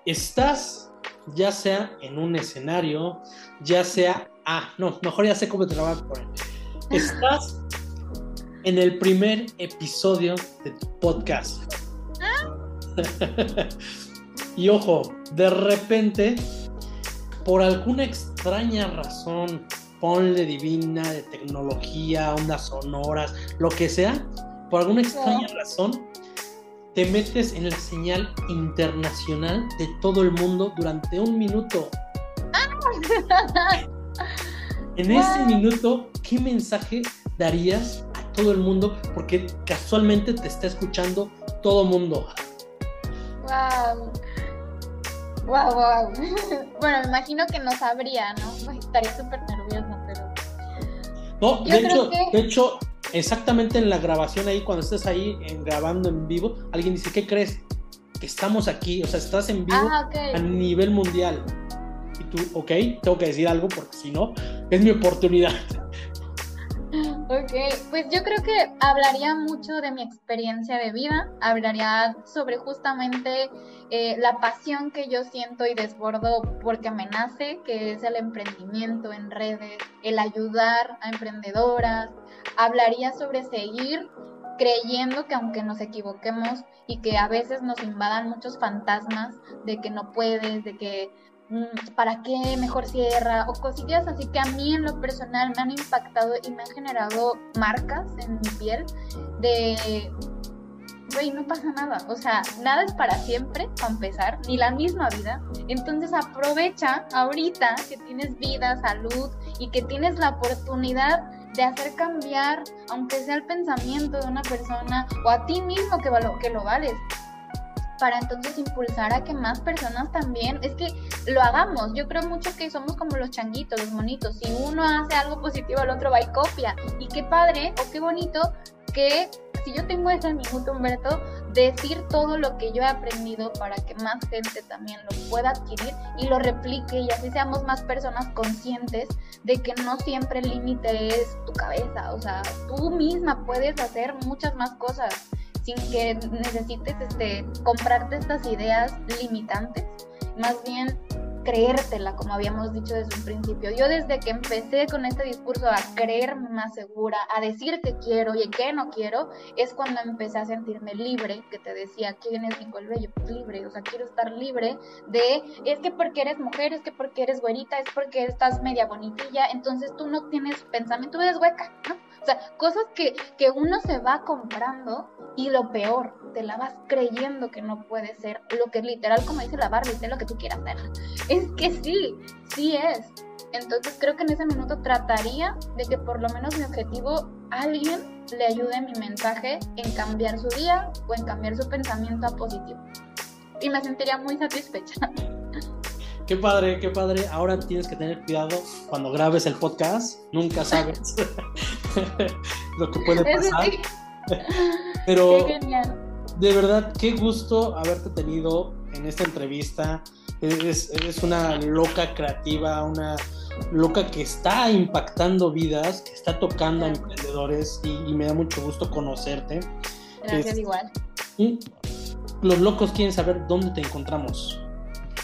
¿Estás ya sea en un escenario, ya sea... Ah, no, mejor ya sé cómo te lo voy a poner. *laughs* Estás en el primer episodio de tu podcast. *laughs* y ojo, de repente, por alguna extraña razón, ponle divina, de tecnología, ondas sonoras, lo que sea, por alguna extraña razón, te metes en la señal internacional de todo el mundo durante un minuto. *laughs* en ese minuto, ¿qué mensaje darías a todo el mundo? Porque casualmente te está escuchando todo el mundo. Wow. Wow, wow. *laughs* bueno, me imagino que no sabría, ¿no? Estaría súper nerviosa, pero. No, de hecho, de hecho, exactamente en la grabación ahí, cuando estés ahí grabando en vivo, alguien dice, ¿qué crees? Que estamos aquí, o sea, estás en vivo ah, a nivel mundial. Y tú, ok, tengo que decir algo porque si no, es mi oportunidad. *laughs* Ok, pues yo creo que hablaría mucho de mi experiencia de vida, hablaría sobre justamente eh, la pasión que yo siento y desbordo porque me nace, que es el emprendimiento en redes, el ayudar a emprendedoras, hablaría sobre seguir creyendo que aunque nos equivoquemos y que a veces nos invadan muchos fantasmas de que no puedes, de que para qué mejor cierra o cosillas así que a mí en lo personal me han impactado y me han generado marcas en mi piel de güey, no pasa nada. O sea, nada es para siempre, para empezar, ni la misma vida. Entonces aprovecha ahorita que tienes vida, salud y que tienes la oportunidad de hacer cambiar, aunque sea el pensamiento de una persona o a ti mismo que, que lo vales para entonces impulsar a que más personas también, es que lo hagamos. Yo creo mucho que somos como los changuitos, los monitos. Si uno hace algo positivo, el otro va y copia. Y qué padre o qué bonito que si yo tengo ese minuto, Humberto, decir todo lo que yo he aprendido para que más gente también lo pueda adquirir y lo replique y así seamos más personas conscientes de que no siempre el límite es tu cabeza, o sea, tú misma puedes hacer muchas más cosas sin que necesites este, comprarte estas ideas limitantes, más bien creértela, como habíamos dicho desde un principio. Yo desde que empecé con este discurso a creerme más segura, a decir que quiero y que no quiero, es cuando empecé a sentirme libre, que te decía, ¿quién es Nicole Bello? Pues libre, o sea, quiero estar libre de, es que porque eres mujer, es que porque eres güerita, es porque estás media bonitilla, entonces tú no tienes pensamiento, eres hueca, ¿no? O sea, cosas que, que uno se va comprando y lo peor, te la vas creyendo que no puede ser lo que literal, como dice la Barbie, sé lo que tú quieras hacer. Es que sí, sí es. Entonces creo que en ese minuto trataría de que por lo menos mi objetivo, alguien le ayude mi mensaje en cambiar su día o en cambiar su pensamiento a positivo. Y me sentiría muy satisfecha. *laughs* Qué padre, qué padre. Ahora tienes que tener cuidado cuando grabes el podcast. Nunca sabes *laughs* lo que puede pasar. *laughs* Pero de verdad, qué gusto haberte tenido. en esta entrevista. Es, una loca creativa, una loca que está impactando vidas, que está tocando a emprendedores y, me da mucho gusto conocerte. Gracias, igual. los locos quieren saber dónde te encontramos.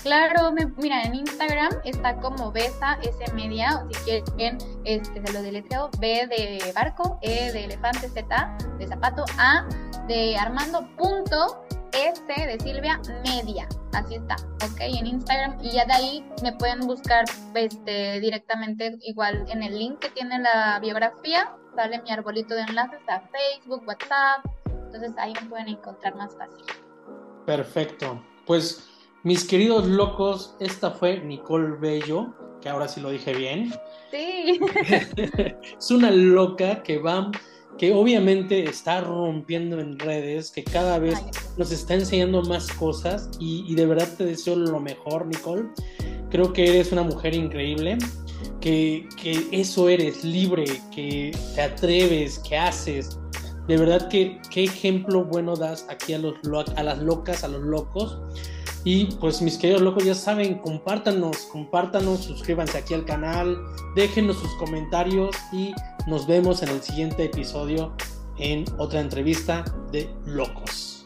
Claro, mira, en Instagram está como Besa S Media, o si quieren, este, se lo deletreo, B de barco, E de elefante, Z de zapato, A de Armando, punto, S de Silvia, media. Así está, ¿ok? En Instagram. Y ya de ahí me pueden buscar este, directamente, igual en el link que tiene la biografía, sale mi arbolito de enlaces a Facebook, WhatsApp. Entonces ahí me pueden encontrar más fácil. Perfecto. Pues mis queridos locos, esta fue Nicole Bello, que ahora sí lo dije bien. Sí. *laughs* es una loca que va, que obviamente está rompiendo en redes, que cada vez nos está enseñando más cosas y, de verdad te deseo lo mejor, Nicole. Creo que eres una mujer increíble, que, que eso eres, libre, que te atreves, que haces. De verdad que qué ejemplo bueno das aquí a, los, a las locas, a los locos y pues mis queridos locos ya saben, compártanos, compártanos, suscríbanse aquí al canal, déjenos sus comentarios y nos vemos en el siguiente episodio en otra entrevista de locos.